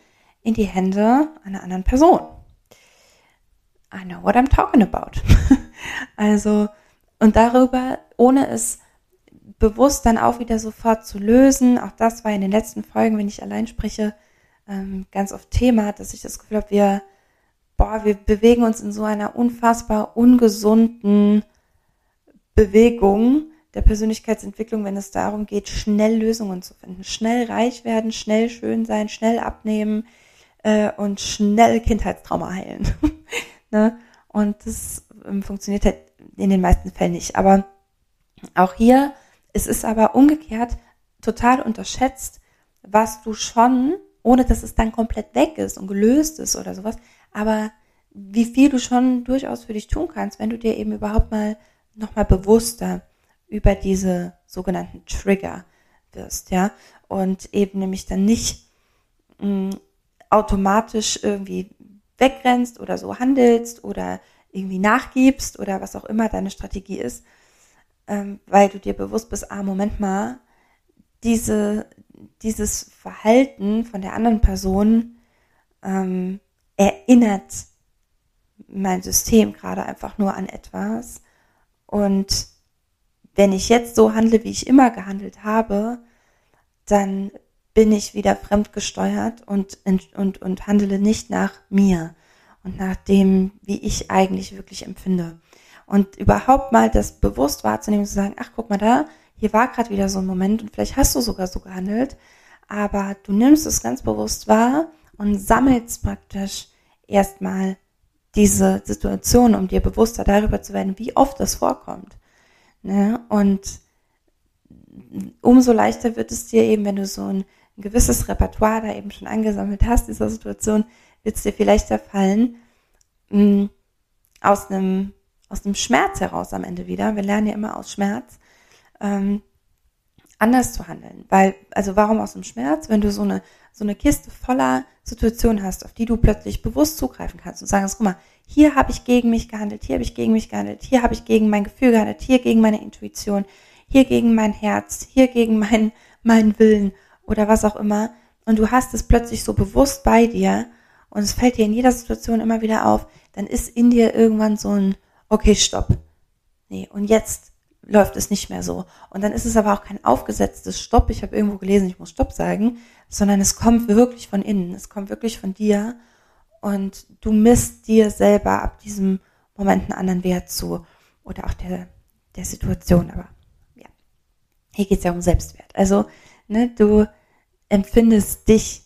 in die Hände einer anderen Person. I know what I'm talking about. <laughs> also, und darüber, ohne es bewusst dann auch wieder sofort zu lösen, auch das war in den letzten Folgen, wenn ich allein spreche, ähm, ganz oft Thema, dass ich das Gefühl habe, wir, boah, wir bewegen uns in so einer unfassbar ungesunden Bewegung der Persönlichkeitsentwicklung, wenn es darum geht, schnell Lösungen zu finden, schnell reich werden, schnell schön sein, schnell abnehmen äh, und schnell Kindheitstrauma heilen. <laughs> Ne? Und das ähm, funktioniert halt in den meisten Fällen nicht. Aber auch hier, es ist aber umgekehrt total unterschätzt, was du schon, ohne dass es dann komplett weg ist und gelöst ist oder sowas, aber wie viel du schon durchaus für dich tun kannst, wenn du dir eben überhaupt mal nochmal bewusster über diese sogenannten Trigger wirst, ja, und eben nämlich dann nicht mh, mm, automatisch irgendwie wegrennst oder so handelst oder irgendwie nachgibst oder was auch immer deine Strategie ist, ähm, weil du dir bewusst bist, ah, Moment mal, diese, dieses Verhalten von der anderen Person ähm, erinnert mein System gerade einfach nur an etwas. Und wenn ich jetzt so handle, wie ich immer gehandelt habe, dann bin ich wieder fremdgesteuert und, und, und handele nicht nach mir und nach dem, wie ich eigentlich wirklich empfinde. Und überhaupt mal das bewusst wahrzunehmen, zu sagen, ach guck mal da, hier war gerade wieder so ein Moment und vielleicht hast du sogar so gehandelt, aber du nimmst es ganz bewusst wahr und sammelst praktisch erstmal diese Situation, um dir bewusster darüber zu werden, wie oft das vorkommt. Ne? Und umso leichter wird es dir eben, wenn du so ein ein gewisses Repertoire da eben schon angesammelt hast, dieser Situation, wird es dir vielleicht erfallen, mh, aus einem aus dem Schmerz heraus am Ende wieder, wir lernen ja immer aus Schmerz, ähm, anders zu handeln. Weil, also warum aus dem Schmerz? Wenn du so eine, so eine Kiste voller Situationen hast, auf die du plötzlich bewusst zugreifen kannst und sagen, guck mal, hier habe ich gegen mich gehandelt, hier habe ich gegen mich gehandelt, hier habe ich gegen mein Gefühl gehandelt, hier gegen meine Intuition, hier gegen mein Herz, hier gegen mein, meinen Willen oder was auch immer. Und du hast es plötzlich so bewusst bei dir und es fällt dir in jeder Situation immer wieder auf, dann ist in dir irgendwann so ein, okay, stopp. Nee, und jetzt läuft es nicht mehr so. Und dann ist es aber auch kein aufgesetztes Stopp. Ich habe irgendwo gelesen, ich muss Stopp sagen, sondern es kommt wirklich von innen. Es kommt wirklich von dir. Und du misst dir selber ab diesem Moment einen anderen Wert zu. Oder auch der, der Situation. Aber ja, hier geht es ja um Selbstwert. Also, ne, du empfindest dich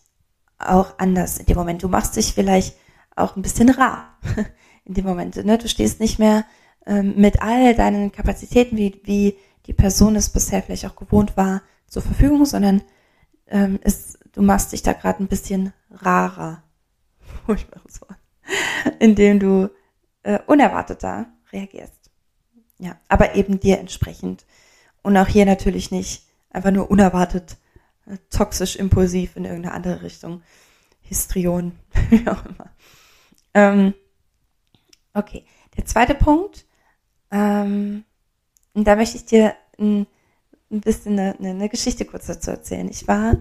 auch anders in dem Moment. Du machst dich vielleicht auch ein bisschen rar <laughs> in dem Moment. Ne? Du stehst nicht mehr ähm, mit all deinen Kapazitäten, wie, wie die Person es bisher vielleicht auch gewohnt war, zur Verfügung, sondern ähm, ist, du machst dich da gerade ein bisschen rarer. <laughs> Furchtbares Wort. Indem du äh, unerwarteter reagierst. Ja, aber eben dir entsprechend. Und auch hier natürlich nicht einfach nur unerwartet, äh, toxisch, impulsiv in irgendeine andere Richtung. Histrion, <laughs> wie auch immer. Ähm, okay, der zweite Punkt, ähm, und da möchte ich dir ein, ein bisschen eine, eine, Geschichte kurz dazu erzählen. Ich war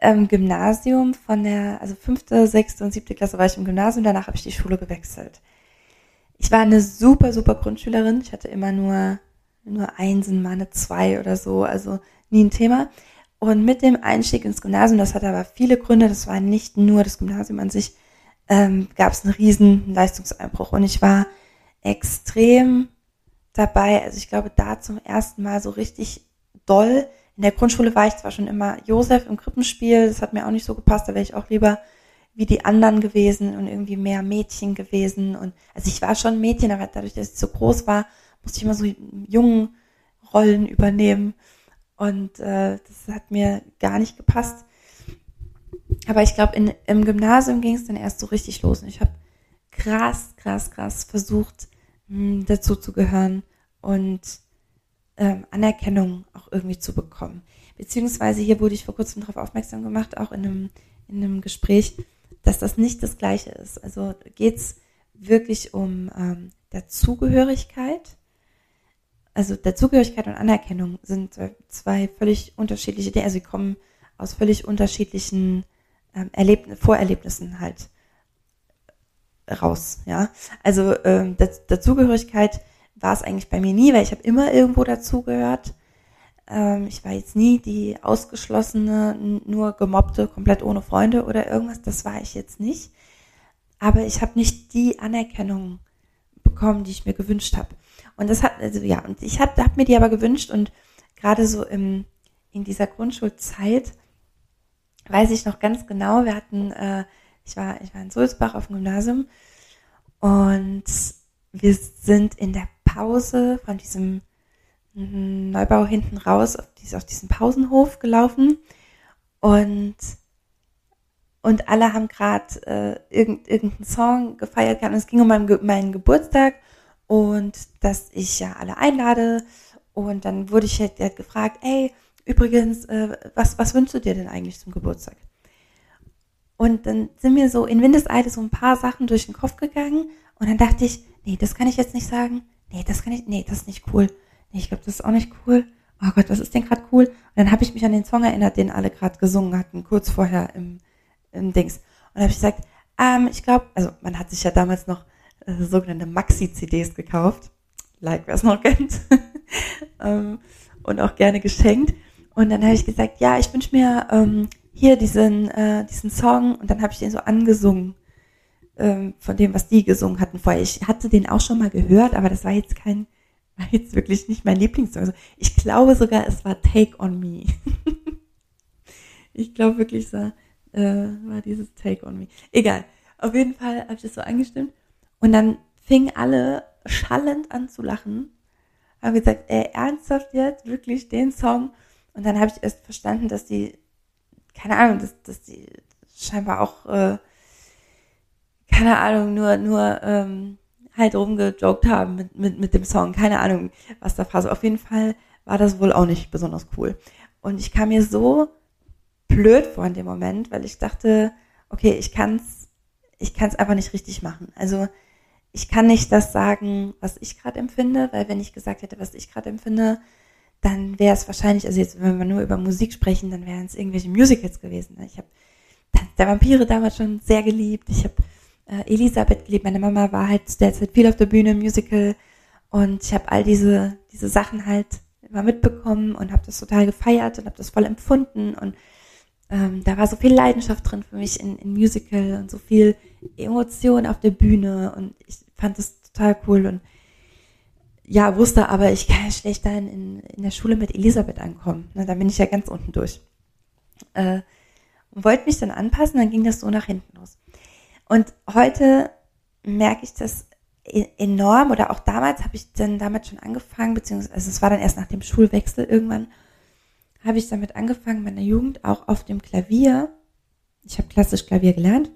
im Gymnasium von der, also fünfte, sechste und siebte Klasse war ich im Gymnasium, danach habe ich die Schule gewechselt. Ich war eine super, super Grundschülerin. Ich hatte immer nur, nur Einsen, mal eine Zwei oder so, also nie ein Thema. Und mit dem Einstieg ins Gymnasium, das hatte aber viele Gründe, das war nicht nur das Gymnasium an sich, ähm, gab es einen riesen Leistungseinbruch. Und ich war extrem dabei, also ich glaube, da zum ersten Mal so richtig doll. In der Grundschule war ich zwar schon immer Josef im Krippenspiel, das hat mir auch nicht so gepasst, da wäre ich auch lieber wie die anderen gewesen und irgendwie mehr Mädchen gewesen. Und also ich war schon Mädchen, aber dadurch, dass ich so groß war, musste ich immer so jungen Rollen übernehmen. Und äh, das hat mir gar nicht gepasst. Aber ich glaube, im Gymnasium ging es dann erst so richtig los. Und ich habe krass, krass, krass versucht, hm, dazu zu gehören und ähm, Anerkennung auch irgendwie zu bekommen. Beziehungsweise hier wurde ich vor kurzem darauf aufmerksam gemacht, auch in einem, in einem Gespräch, dass das nicht das Gleiche ist. Also geht es wirklich um ähm, Dazugehörigkeit also Dazugehörigkeit und Anerkennung sind zwei völlig unterschiedliche Dinge. Also sie kommen aus völlig unterschiedlichen ähm, Erleb Vorerlebnissen halt raus. Ja, also ähm, Dazugehörigkeit war es eigentlich bei mir nie, weil ich habe immer irgendwo dazugehört. Ähm, ich war jetzt nie die ausgeschlossene, nur gemobbte, komplett ohne Freunde oder irgendwas. Das war ich jetzt nicht. Aber ich habe nicht die Anerkennung bekommen, die ich mir gewünscht habe. Und das hat, also ja, und ich habe hab mir die aber gewünscht und gerade so im, in dieser Grundschulzeit weiß ich noch ganz genau, wir hatten, äh, ich war, ich war in Sulzbach auf dem Gymnasium und wir sind in der Pause von diesem Neubau hinten raus auf, diese, auf diesen Pausenhof gelaufen und und alle haben gerade äh, irgend, irgendeinen Song gefeiert gehabt. Und es ging um meinen, meinen Geburtstag und dass ich ja alle einlade. Und dann wurde ich halt gefragt, ey, übrigens, äh, was, was wünschst du dir denn eigentlich zum Geburtstag? Und dann sind mir so in Windeseile so ein paar Sachen durch den Kopf gegangen und dann dachte ich, nee, das kann ich jetzt nicht sagen. Nee, das kann ich, nee, das ist nicht cool. Nee, ich glaube, das ist auch nicht cool. Oh Gott, was ist denn gerade cool? Und dann habe ich mich an den Song erinnert, den alle gerade gesungen hatten, kurz vorher im, im Dings. Und habe ich gesagt, ähm, ich glaube, also man hat sich ja damals noch äh, sogenannte Maxi-CDs gekauft. Like, wer es noch kennt. <laughs> ähm, und auch gerne geschenkt. Und dann habe ich gesagt, ja, ich wünsche mir ähm, hier diesen, äh, diesen Song. Und dann habe ich den so angesungen ähm, von dem, was die gesungen hatten vorher. Ich hatte den auch schon mal gehört, aber das war jetzt kein, war jetzt wirklich nicht mein Lieblingssong. Also ich glaube sogar, es war Take on Me. <laughs> ich glaube wirklich, es war, äh, war dieses Take on Me. Egal. Auf jeden Fall habe ich das so angestimmt. Und dann fingen alle schallend an zu lachen. Haben gesagt, ey, ernsthaft jetzt? Wirklich den Song? Und dann habe ich erst verstanden, dass die keine Ahnung, dass, dass die scheinbar auch, äh, keine Ahnung, nur, nur ähm, halt rumgejoked haben mit, mit, mit dem Song. Keine Ahnung, was da war. Auf jeden Fall war das wohl auch nicht besonders cool. Und ich kam mir so blöd vor in dem Moment, weil ich dachte, okay, ich kann's, ich kann's einfach nicht richtig machen. Also ich kann nicht das sagen, was ich gerade empfinde, weil wenn ich gesagt hätte, was ich gerade empfinde, dann wäre es wahrscheinlich, also jetzt, wenn wir nur über Musik sprechen, dann wären es irgendwelche Musicals gewesen. Ne? Ich habe der Vampire damals schon sehr geliebt. Ich habe äh, Elisabeth geliebt. Meine Mama war halt zu der Zeit viel auf der Bühne, Musical. Und ich habe all diese, diese Sachen halt immer mitbekommen und habe das total gefeiert und habe das voll empfunden. Und ähm, da war so viel Leidenschaft drin für mich in, in Musical und so viel Emotion auf der Bühne. Und ich fand das total cool. Und ja, wusste aber, ich kann ja schlecht da in, in der Schule mit Elisabeth ankommen. Na, da bin ich ja ganz unten durch. Äh, und wollte mich dann anpassen, dann ging das so nach hinten los. Und heute merke ich das e-, enorm oder auch damals habe ich dann damit schon angefangen, beziehungsweise also es war dann erst nach dem Schulwechsel irgendwann, habe ich damit angefangen, meiner Jugend auch auf dem Klavier. Ich habe klassisch Klavier gelernt,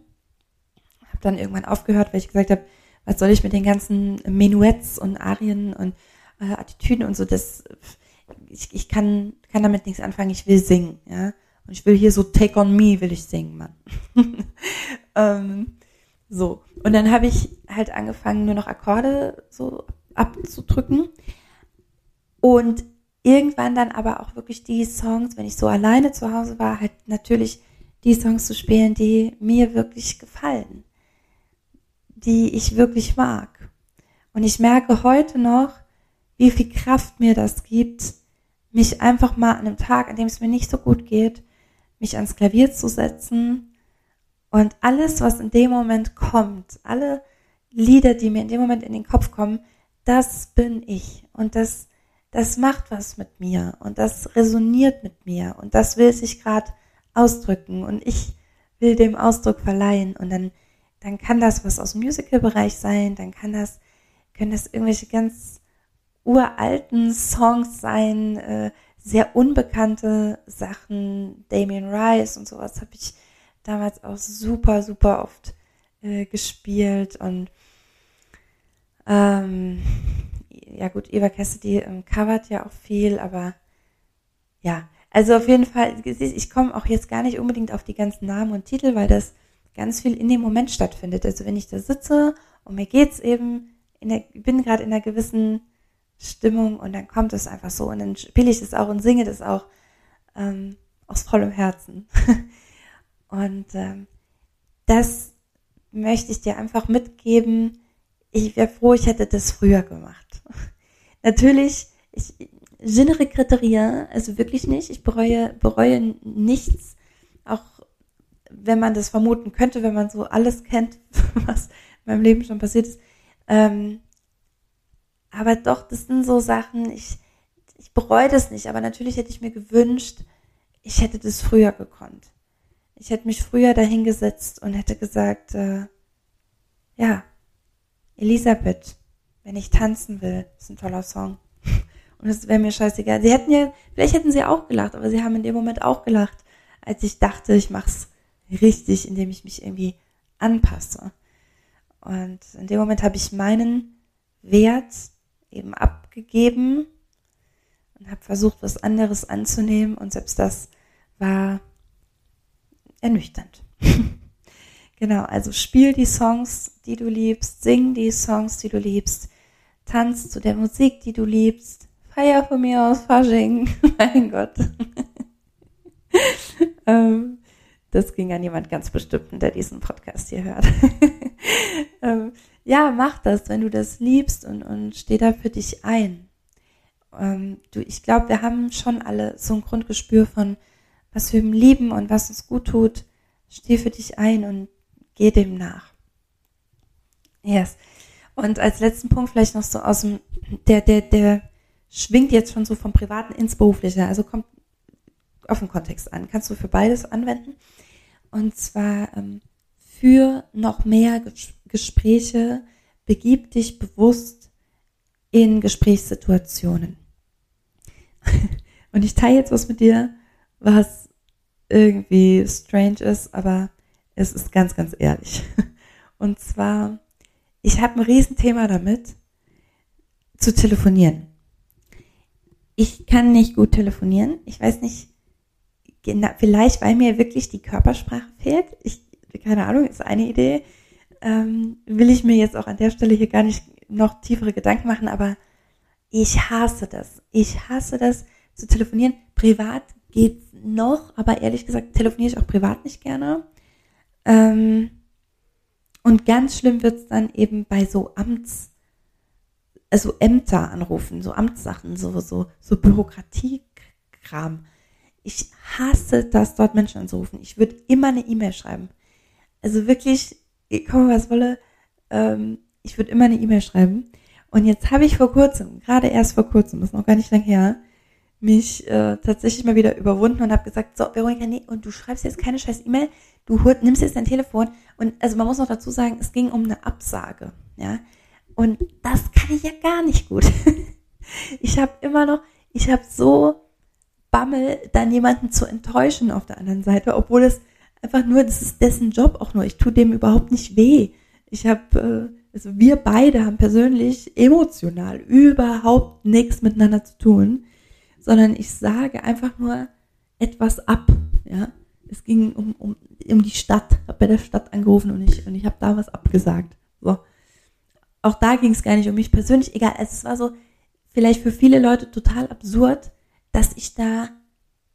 habe dann irgendwann aufgehört, weil ich gesagt habe, was soll ich mit den ganzen Menuets und Arien und äh, Attitüden und so, das, ich, ich kann, kann damit nichts anfangen, ich will singen, ja. Und ich will hier so Take on Me, will ich singen, Mann. <laughs> ähm, so. Und dann habe ich halt angefangen, nur noch Akkorde so abzudrücken. Und irgendwann dann aber auch wirklich die Songs, wenn ich so alleine zu Hause war, halt natürlich die Songs zu spielen, die mir wirklich gefallen die ich wirklich mag. Und ich merke heute noch, wie viel Kraft mir das gibt, mich einfach mal an einem Tag, an dem es mir nicht so gut geht, mich ans Klavier zu setzen und alles, was in dem Moment kommt, alle Lieder, die mir in dem Moment in den Kopf kommen, das bin ich und das, das macht was mit mir und das resoniert mit mir und das will sich gerade ausdrücken und ich will dem Ausdruck verleihen und dann dann kann das was aus dem Musical-Bereich sein, dann kann das, können das irgendwelche ganz uralten Songs sein, äh, sehr unbekannte Sachen, Damien Rice und sowas habe ich damals auch super, super oft äh, gespielt und ähm, ja gut, Eva Cassidy ähm, covert ja auch viel, aber ja, also auf jeden Fall, ich komme auch jetzt gar nicht unbedingt auf die ganzen Namen und Titel, weil das ganz viel in dem Moment stattfindet. Also wenn ich da sitze und mir geht's eben, in der, bin gerade in einer gewissen Stimmung und dann kommt es einfach so und dann spiele ich das auch und singe das auch ähm, aus vollem Herzen. <laughs> und ähm, das möchte ich dir einfach mitgeben. Ich wäre froh, ich hätte das früher gemacht. <laughs> Natürlich, ich, je ne regrette also wirklich nicht. Ich bereue, bereue nichts. Wenn man das vermuten könnte, wenn man so alles kennt, <laughs> was in meinem Leben schon passiert ist. Ähm, aber doch, das sind so Sachen, ich, ich bereue das nicht, aber natürlich hätte ich mir gewünscht, ich hätte das früher gekonnt. Ich hätte mich früher dahingesetzt und hätte gesagt, äh, ja, Elisabeth, wenn ich tanzen will, ist ein toller Song. <laughs> Und es wäre mir scheißegal. Sie hätten ja, vielleicht hätten sie auch gelacht, aber sie haben in dem Moment auch gelacht, als ich dachte, ich mach's richtig, indem ich mich irgendwie anpasse. Und in dem Moment habe ich meinen Wert eben abgegeben und habe versucht, was anderes anzunehmen. Und selbst das war ernüchternd. <laughs> genau, also spiel die Songs, die du liebst, sing die Songs, die du liebst, tanz zu der Musik, die du liebst, feier von mir aus Fasching, <laughs> mein Gott. <laughs> ähm, das ging an jemand ganz bestimmten, der diesen Podcast hier hört. <laughs> ähm, ja, mach das, wenn du das liebst und, und steh da für dich ein. Ähm, du, ich glaube, wir haben schon alle so ein Grundgespür von, was wir lieben und was uns gut tut. Steh für dich ein und geh dem nach. Yes. Und als letzten Punkt vielleicht noch so aus dem, der, der, der schwingt jetzt schon so vom Privaten ins Berufliche. Also kommt auf den Kontext an. Kannst du für beides anwenden. Und zwar ähm, für noch mehr Ges Gespräche, begib dich bewusst in Gesprächssituationen. <laughs> Und ich teile jetzt was mit dir, was irgendwie strange ist, aber es ist ganz, ganz ehrlich. <laughs> Und zwar, ich habe ein Riesenthema damit, zu telefonieren. Ich kann nicht gut telefonieren. Ich weiß nicht, genau, vielleicht weil mir wirklich die Körpersprache fehlt. Ich, keine Ahnung, ist eine Idee. Ähm, will ich mir jetzt auch an der Stelle hier gar nicht noch tiefere Gedanken machen, aber ich hasse das. Ich hasse das zu telefonieren. Privat geht's noch, aber ehrlich gesagt telefoniere ich auch privat nicht gerne. Ähm, und ganz schlimm wird's dann eben bei so Amts, also Ämter anrufen, so Amtssachen, so, so, so Bürokratiekram. Ich hasse das, dort Menschen anzurufen. Ich würde immer eine E-Mail schreiben. Also wirklich, komm was wolle, ähm, ich würde immer eine E-Mail schreiben. Und jetzt habe ich vor kurzem, gerade erst vor kurzem, das ist noch gar nicht lang her, mich äh, tatsächlich mal wieder überwunden und habe gesagt, so, Veronika, nee, und du schreibst jetzt keine scheiß E-Mail, du nimmst jetzt dein Telefon und also man muss noch dazu sagen, es ging um eine Absage, ja. Und das kann ich ja gar nicht gut. <laughs> ich habe immer noch, ich habe so Bammel, dann jemanden zu enttäuschen auf der anderen Seite, obwohl es einfach nur, das ist dessen Job auch nur. Ich tue dem überhaupt nicht weh. Ich habe, äh, also wir beide haben persönlich emotional überhaupt nichts miteinander zu tun sondern ich sage einfach nur etwas ab. Ja, es ging um, um, um die Stadt, habe bei der Stadt angerufen und ich, und ich habe da was abgesagt. So. Auch da ging es gar nicht um mich persönlich, egal. Also es war so vielleicht für viele Leute total absurd, dass ich da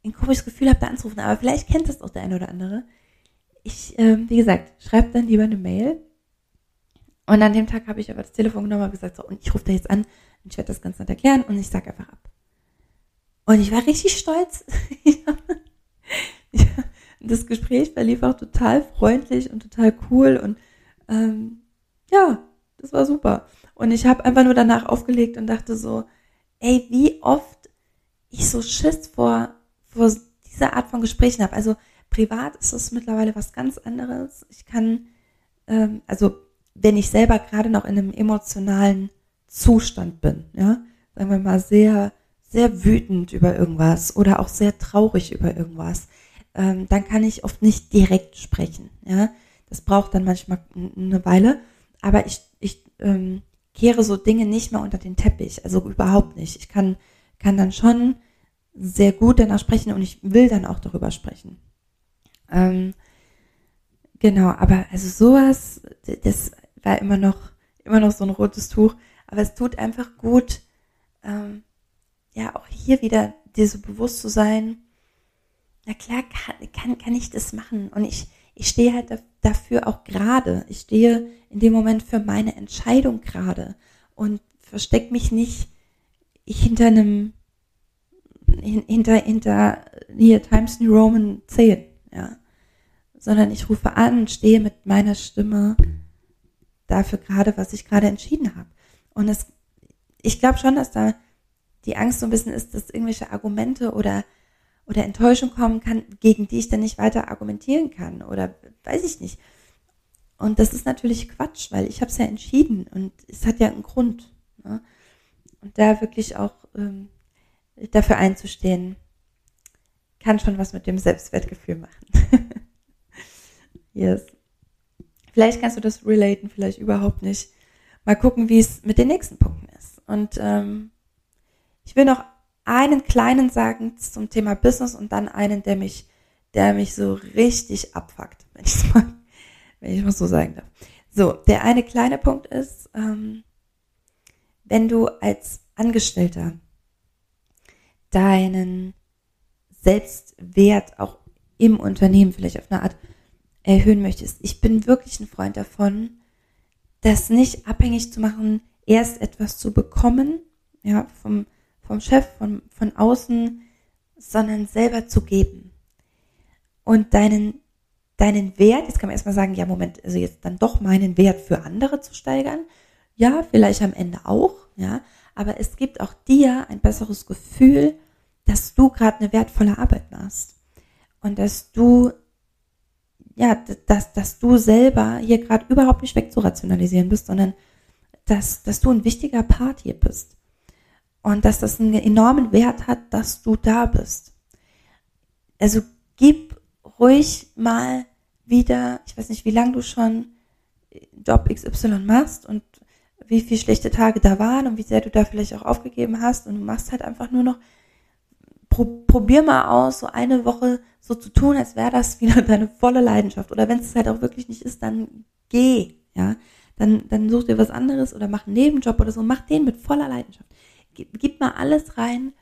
ein komisches Gefühl habe, da anzurufen. Aber vielleicht kennt das auch der eine oder andere. Ich, äh, wie gesagt, schreibe dann lieber eine Mail. Und an dem Tag habe ich aber das Telefon genommen und gesagt, so, und ich rufe da jetzt an und ich werde das ganz nett erklären und ich sage einfach ab. Und ich war richtig stolz. <laughs> das Gespräch verlief auch total freundlich und total cool und ähm, ja, das war super. Und ich habe einfach nur danach aufgelegt und dachte so, ey, wie oft ich so Schiss vor, vor dieser Art von Gesprächen habe. Also privat ist es mittlerweile was ganz anderes. Ich kann, ähm, also wenn ich selber gerade noch in einem emotionalen Zustand bin, ja, sagen wir mal sehr sehr wütend über irgendwas oder auch sehr traurig über irgendwas, ähm, dann kann ich oft nicht direkt sprechen. Ja, das braucht dann manchmal eine Weile, aber ich ich ähm, kehre so Dinge nicht mehr unter den Teppich, also überhaupt nicht. Ich kann kann dann schon sehr gut danach sprechen und ich will dann auch darüber sprechen. Ähm, genau, aber also sowas, das war immer noch immer noch so ein rotes Tuch, aber es tut einfach gut. Ähm, ja auch hier wieder dir so bewusst zu sein, na klar kann, kann, kann ich das machen und ich, ich stehe halt dafür auch gerade. Ich stehe in dem Moment für meine Entscheidung gerade und verstecke mich nicht hinter einem, hinter, hinter hier Times New Roman 10, ja. Sondern ich rufe an und stehe mit meiner Stimme dafür gerade, was ich gerade entschieden habe. Und es, ich glaube schon, dass da die Angst so ein bisschen ist, dass irgendwelche Argumente oder, oder Enttäuschung kommen kann, gegen die ich dann nicht weiter argumentieren kann oder weiß ich nicht. Und das ist natürlich Quatsch, weil ich habe es ja entschieden und es hat ja einen Grund. Ne? Und da wirklich auch ähm, dafür einzustehen, kann schon was mit dem Selbstwertgefühl machen. <laughs> yes. Vielleicht kannst du das relaten, vielleicht überhaupt nicht. Mal gucken, wie es mit den nächsten Punkten ist. Und ähm, ich will noch einen kleinen sagen zum Thema Business und dann einen, der mich, der mich so richtig abfuckt, wenn ich mal, wenn ich mal so sagen darf. So, der eine kleine Punkt ist, ähm, wenn du als Angestellter deinen Selbstwert auch im Unternehmen vielleicht auf eine Art erhöhen möchtest. Ich bin wirklich ein Freund davon, das nicht abhängig zu machen, erst etwas zu bekommen, ja, vom, vom Chef, von, von außen, sondern selber zu geben. Und deinen, deinen Wert, jetzt kann man erstmal sagen, ja, Moment, also jetzt dann doch meinen Wert für andere zu steigern. Ja, vielleicht am Ende auch, ja, aber es gibt auch dir ein besseres Gefühl, dass du gerade eine wertvolle Arbeit machst. Und dass du, ja, dass, dass du selber hier gerade überhaupt nicht wegzurationalisieren bist, sondern dass, dass du ein wichtiger Part hier bist und dass das einen enormen Wert hat, dass du da bist. Also gib ruhig mal wieder, ich weiß nicht, wie lange du schon Job XY machst und wie viele schlechte Tage da waren und wie sehr du da vielleicht auch aufgegeben hast und du machst halt einfach nur noch, pro, probier mal aus, so eine Woche so zu tun, als wäre das <laughs> wieder deine volle Leidenschaft. Oder wenn es halt auch wirklich nicht ist, dann geh, ja. Dann, dann such dir was anderes oder mach einen Nebenjob oder so, mach den mit voller Leidenschaft. Gib, gib mal alles rein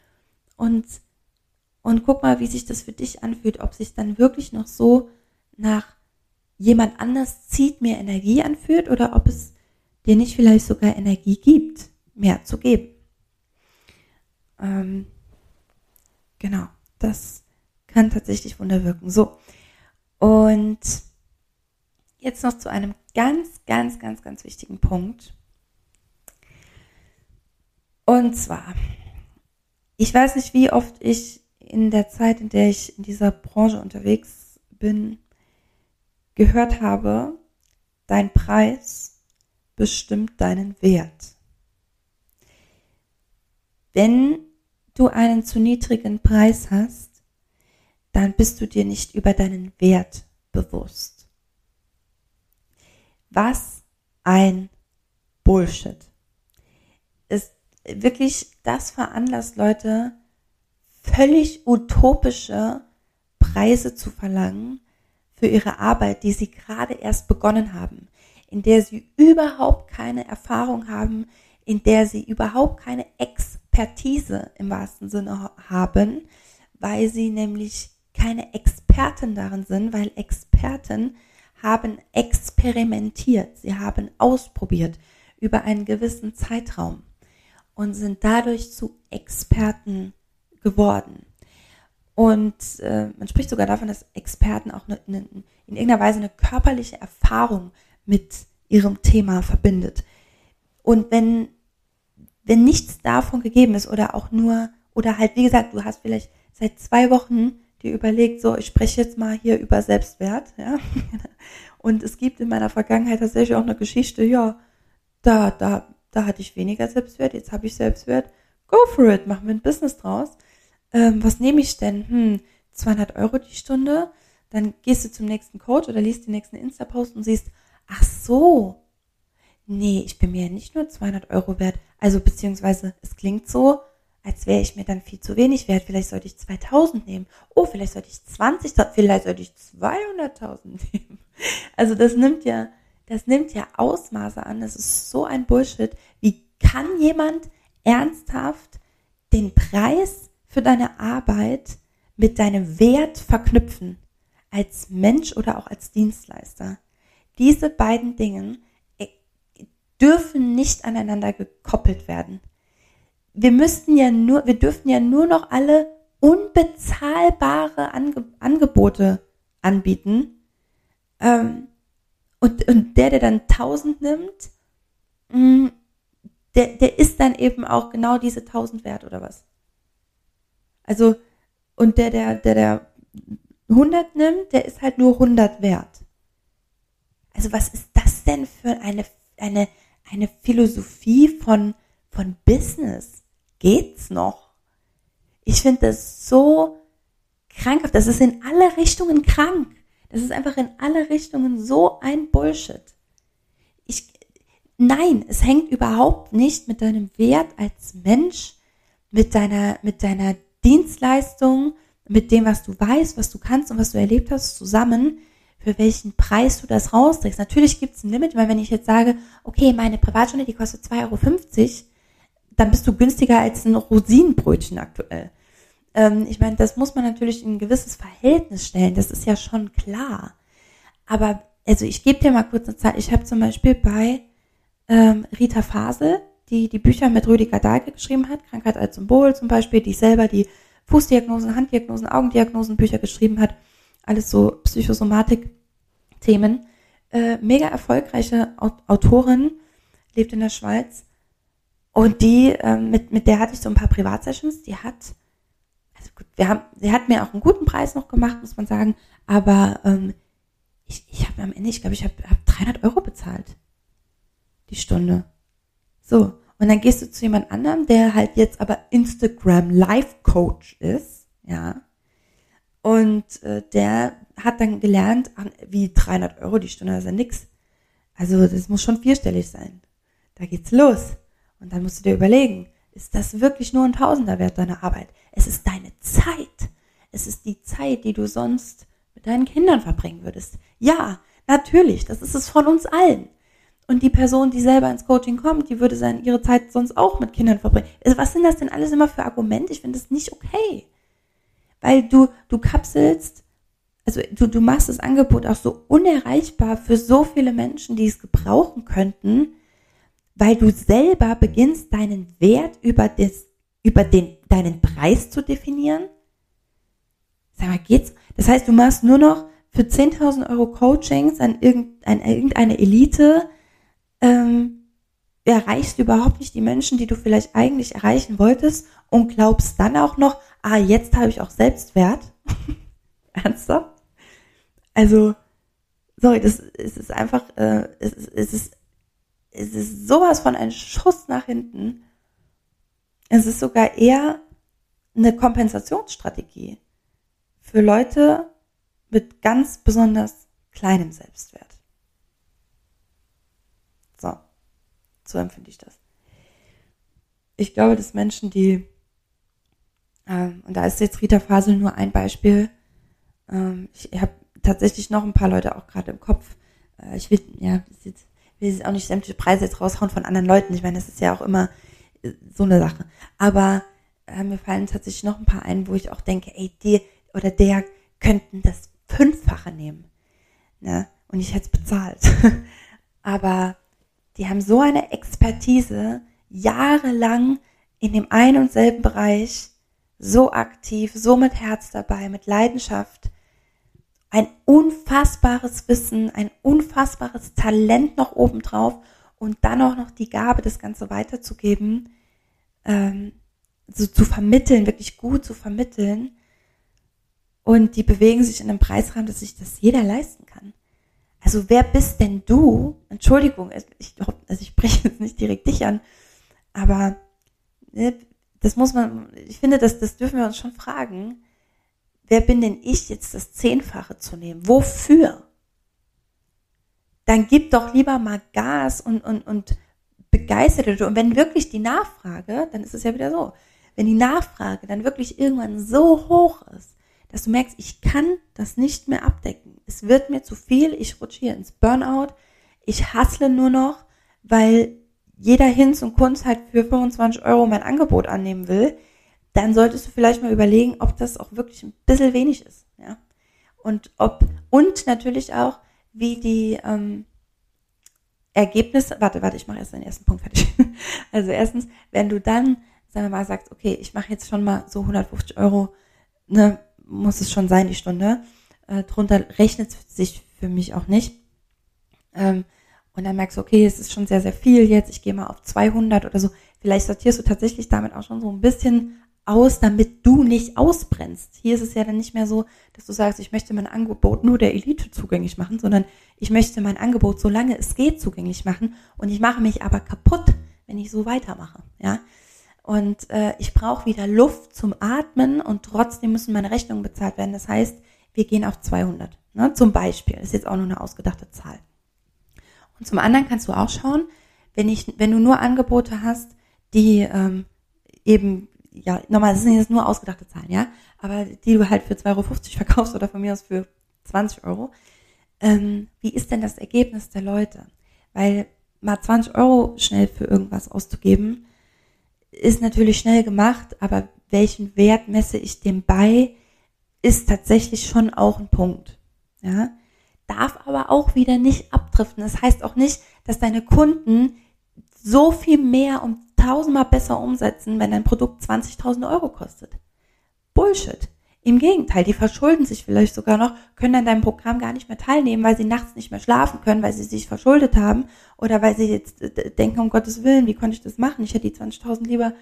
und, und guck mal, wie sich das für dich anfühlt, ob sich dann wirklich noch so nach jemand anders zieht, mehr Energie anfühlt oder ob es dir nicht vielleicht sogar Energie gibt, mehr zu geben. Ähm, genau, das kann tatsächlich Wunder wirken. So, und jetzt noch zu einem ganz, ganz, ganz, ganz wichtigen Punkt. Und zwar, ich weiß nicht, wie oft ich in der Zeit, in der ich in dieser Branche unterwegs bin, gehört habe, dein Preis bestimmt deinen Wert. Wenn du einen zu niedrigen Preis hast, dann bist du dir nicht über deinen Wert bewusst. Was ein Bullshit. Ist wirklich, das veranlasst Leute, völlig utopische Preise zu verlangen für ihre Arbeit, die sie gerade erst begonnen haben in der sie überhaupt keine Erfahrung haben, in der sie überhaupt keine Expertise im wahrsten Sinne haben, weil sie nämlich keine Experten darin sind, weil Experten haben experimentiert, sie haben ausprobiert über einen gewissen Zeitraum und sind dadurch zu Experten geworden. Und äh, man spricht sogar davon, dass Experten auch eine, eine, in irgendeiner Weise eine körperliche Erfahrung mit ihrem Thema verbindet. Und wenn, wenn nichts davon gegeben ist oder auch nur, oder halt, wie gesagt, du hast vielleicht seit zwei Wochen dir überlegt, so, ich spreche jetzt mal hier über Selbstwert, ja. <laughs> Und es gibt in meiner Vergangenheit tatsächlich auch eine Geschichte, ja, da, da, da hatte ich weniger Selbstwert, jetzt habe ich Selbstwert. Go for it, machen wir ein Business draus. Ähm, was nehme ich denn? Hm, 200 Euro die Stunde. Dann gehst du zum nächsten Coach oder liest den nächsten Insta-Post und siehst, ach so, nee, ich bin mir nicht nur 200 Euro wert. Also beziehungsweise es klingt so, als wäre ich mir dann viel zu wenig wert. Vielleicht sollte ich 2000 nehmen. Oh, vielleicht sollte ich 20, vielleicht sollte ich 200.000 <laughs> nehmen. Also das nimmt ja, das nimmt ja Ausmaße an. Das ist so ein Bullshit. Wie kann jemand ernsthaft den Preis für deine Arbeit mit deinem Wert verknüpfen? Als Mensch oder auch als Dienstleister? Diese beiden Dinge äh, dürfen nicht aneinander gekoppelt werden. Wir müssten ja nur, wir dürfen ja nur noch alle unbezahlbare Ange Angebote anbieten. Ähm, und, und der, der dann 1000 nimmt, mh, mm, der, der ist dann eben auch genau diese 1000 wert oder was? Also, und der, der, der, der 100 nimmt, der ist halt nur 100 wert. Also was ist das denn für eine, eine, eine Philosophie von, von Business? Geht's noch? Ich finde das so krankhaft. Das ist in alle Richtungen krank. Das ist einfach in alle Richtungen so ein Bullshit. Ich, nein, es hängt überhaupt nicht mit deinem Wert als Mensch, mit deiner, mit deiner Dienstleistung, mit dem, was du weißt, was du kannst und was du erlebt hast, zusammen, für welchen Preis du das rausträgst. Natürlich gibt es ein Limit, weil wenn ich jetzt sage, okay, meine Privatstunde, die kostet 2,50 Euro, dann bist du günstiger als ein Rosinenbrötchen aktuell. Ähm, ich meine, das muss man natürlich in ein gewisses Verhältnis stellen, das ist ja schon klar. Aber, also ich gebe dir mal kurz eine Zahl. Ich habe zum Beispiel bei ähm, Rita Fasel, die die Bücher mit Rüdiger Dahlke geschrieben hat, Krankheit als Symbol zum Beispiel, die selber die Fußdiagnosen, Handdiagnosen, Augendiagnosen Bücher geschrieben hat, alles so Psychosomatik Themen. Äh, mega erfolgreiche Autorin, lebt in der Schweiz. Und die, äh, mit, mit der hatte ich so ein paar Privatsessions, die hat, also gut, wir haben, sie hat mir auch einen guten Preis noch gemacht, muss man sagen, aber ähm, ich, ich habe am Ende, ich glaube, ich habe hab 300 Euro bezahlt. Die Stunde. So. Und dann gehst du zu jemand anderem, der halt jetzt aber Instagram Life Coach ist, ja. Und äh, der hat dann gelernt, wie 300 Euro die Stunde, das ist ja nix. Also das muss schon vierstellig sein. Da geht's los. Und dann musst du dir überlegen, ist das wirklich nur ein Tausender wert, deine Arbeit? Es ist deine Zeit. Es ist die Zeit, die du sonst mit deinen Kindern verbringen würdest. Ja, natürlich, das ist es von uns allen. Und die Person, die selber ins Coaching kommt, die würde seine, ihre Zeit sonst auch mit Kindern verbringen. Also was sind das denn alles immer für Argumente? Ich finde das nicht okay. Weil du, du kapselst, also du, du machst das Angebot auch so unerreichbar für so viele Menschen, die es gebrauchen könnten, weil du selber beginnst, deinen Wert über, das, über den, deinen Preis zu definieren. Sag mal, geht's? Das heißt, du machst nur noch für 10.000 Euro Coachings an irgendeine Elite, ähm, erreichst du überhaupt nicht die Menschen, die du vielleicht eigentlich erreichen wolltest und glaubst dann auch noch, ah, jetzt habe ich auch Selbstwert. <laughs> Ernsthaft? Also, sorry, das es ist einfach, äh, es, ist, es, ist, es ist sowas von ein Schuss nach hinten. Es ist sogar eher eine Kompensationsstrategie für Leute mit ganz besonders kleinem Selbstwert. So empfinde ich das. Ich glaube, dass Menschen, die, ähm, und da ist jetzt Rita Fasel nur ein Beispiel, ähm, ich habe tatsächlich noch ein paar Leute auch gerade im Kopf. Äh, ich will, ja, jetzt, will jetzt auch nicht sämtliche Preise jetzt raushauen von anderen Leuten. Ich meine, das ist ja auch immer äh, so eine Sache. Aber äh, mir fallen tatsächlich noch ein paar ein, wo ich auch denke, ey, die oder der könnten das Fünffache nehmen. Ne? Und ich hätte es bezahlt. <laughs> Aber die haben so eine Expertise, jahrelang in dem einen und selben Bereich, so aktiv, so mit Herz dabei, mit Leidenschaft, ein unfassbares Wissen, ein unfassbares Talent noch obendrauf und dann auch noch die Gabe, das Ganze weiterzugeben, ähm, so zu vermitteln, wirklich gut zu vermitteln. Und die bewegen sich in einem Preisrahmen, dass sich das jeder leisten kann. Also wer bist denn du? Entschuldigung, ich, also ich spreche jetzt nicht direkt dich an, aber ne, das muss man, ich finde, das, das dürfen wir uns schon fragen. Wer bin denn ich, jetzt das Zehnfache zu nehmen? Wofür? Dann gib doch lieber mal Gas und, und, und begeisterte. Und wenn wirklich die Nachfrage, dann ist es ja wieder so, wenn die Nachfrage dann wirklich irgendwann so hoch ist, dass du merkst, ich kann das nicht mehr abdecken. Es wird mir zu viel, ich rutsche hier ins Burnout, ich hassle nur noch, weil jeder Hinz und Kunst halt für 25 Euro mein Angebot annehmen will, dann solltest du vielleicht mal überlegen, ob das auch wirklich ein bisschen wenig ist. Ja? Und ob, und natürlich auch, wie die ähm, Ergebnisse, warte, warte, ich mache erst den ersten Punkt fertig. <laughs> Also erstens, wenn du dann, sagen wir mal, sagst, okay, ich mache jetzt schon mal so 150 Euro, ne, muss es schon sein, die Stunde. Äh, drunter rechnet sich für mich auch nicht. Ähm, und dann merkst du, okay, es ist schon sehr, sehr viel jetzt, ich gehe mal auf 200 oder so. Vielleicht sortierst du tatsächlich damit auch schon so ein bisschen aus, damit du nicht ausbrennst. Hier ist es ja dann nicht mehr so, dass du sagst, ich möchte mein Angebot nur der Elite zugänglich machen, sondern ich möchte mein Angebot, solange es geht, zugänglich machen und ich mache mich aber kaputt, wenn ich so weitermache. Ja, und äh, ich brauche wieder Luft zum Atmen und trotzdem müssen meine Rechnungen bezahlt werden. Das heißt, wir gehen auf 200. Ne? Zum Beispiel. Das ist jetzt auch nur eine ausgedachte Zahl. Und zum anderen kannst du auch schauen, wenn, ich, wenn du nur Angebote hast, die ähm, eben, ja, nochmal, das sind jetzt nur ausgedachte Zahlen, ja, aber die du halt für 2,50 Euro verkaufst oder von mir aus für 20 Euro, ähm, wie ist denn das Ergebnis der Leute? Weil mal 20 Euro schnell für irgendwas auszugeben, ist natürlich schnell gemacht, aber welchen Wert messe ich dem bei, ist tatsächlich schon auch ein Punkt. Ja, darf aber auch wieder nicht abdriften. Das heißt auch nicht, dass deine Kunden so viel mehr und tausendmal besser umsetzen, wenn dein Produkt 20.000 Euro kostet. Bullshit. Im Gegenteil, die verschulden sich vielleicht sogar noch, können an deinem Programm gar nicht mehr teilnehmen, weil sie nachts nicht mehr schlafen können, weil sie sich verschuldet haben oder weil sie jetzt äh, denken, um Gottes Willen, wie konnte ich das machen? Ich hätte die 20.000 lieber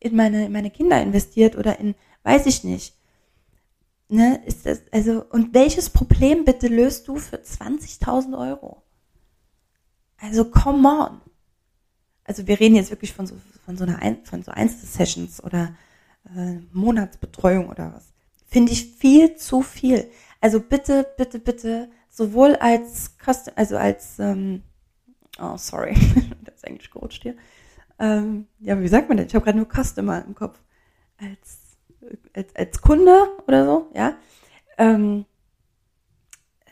in meine, in meine Kinder investiert oder in, weiß ich nicht. Ne, ist das, also, und welches Problem bitte löst du für 20.000 Euro? Also, come on. Also, wir reden jetzt wirklich von so, von so einer, von so Einzelsessions oder äh, Monatsbetreuung oder was finde ich viel zu viel. Also bitte, bitte, bitte, sowohl als Custom, also als, ähm, oh sorry, <laughs> das ist eigentlich gerutscht hier. Ähm, ja, wie sagt man denn? Ich habe gerade nur Customer im Kopf. Als, als, als Kunde oder so, ja. Ähm,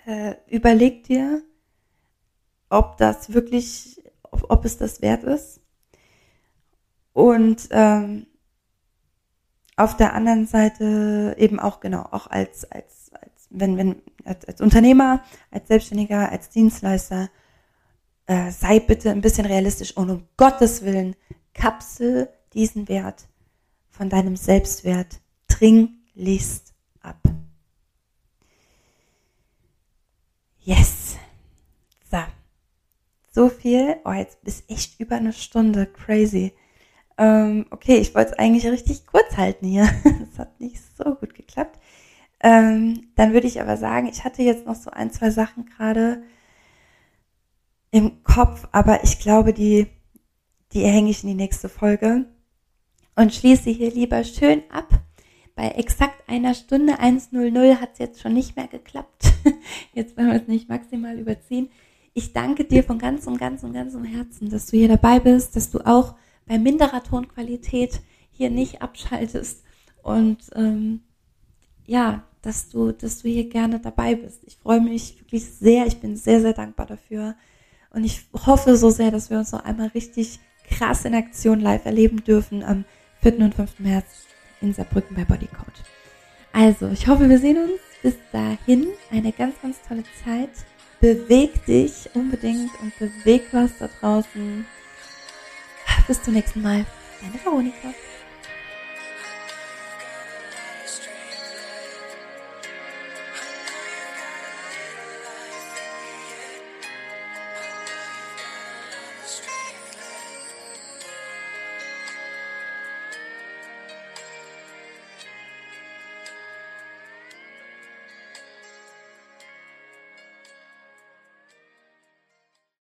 äh, überleg dir, ob das wirklich, ob, ob es das wert ist. Und ähm, auf der anderen Seite eben auch genau, auch als, als, als wenn, wenn, als, als Unternehmer, als Selbstständiger, als Dienstleister, äh, sei bitte ein bisschen realistisch und um Gottes Willen kapsel diesen Wert von deinem Selbstwert dringlichst ab. Yes. So. So viel. Oh, jetzt ist echt über eine Stunde. Crazy. Ähm, okay, ich wollte es eigentlich richtig kurz halten hier. <laughs> Das hat nicht so gut geklappt. Ähm, dann würde ich aber sagen, ich hatte jetzt noch so ein, zwei Sachen gerade im Kopf, aber ich glaube, die, die hänge ich in die nächste Folge und schließe hier lieber schön ab. Bei exakt einer Stunde 1.00 hat es jetzt schon nicht mehr geklappt. <laughs> Jetzt wollen wir es nicht maximal überziehen. Ich danke dir von ganzem, ganzem, ganzem Herzen, dass du hier dabei bist, dass du auch bei minderer Tonqualität hier nicht abschaltest und ähm, ja, dass du, dass du hier gerne dabei bist. Ich freue mich wirklich sehr. Ich bin sehr, sehr dankbar dafür. Und ich hoffe so sehr, dass wir uns noch einmal richtig krass in Aktion live erleben dürfen am 4. und 5. März in Saarbrücken bei Bodycode. Also, ich hoffe, wir sehen uns bis dahin. Eine ganz, ganz tolle Zeit. Beweg dich unbedingt und beweg was da draußen. Bis zum nächsten Mal. Deine Veronika.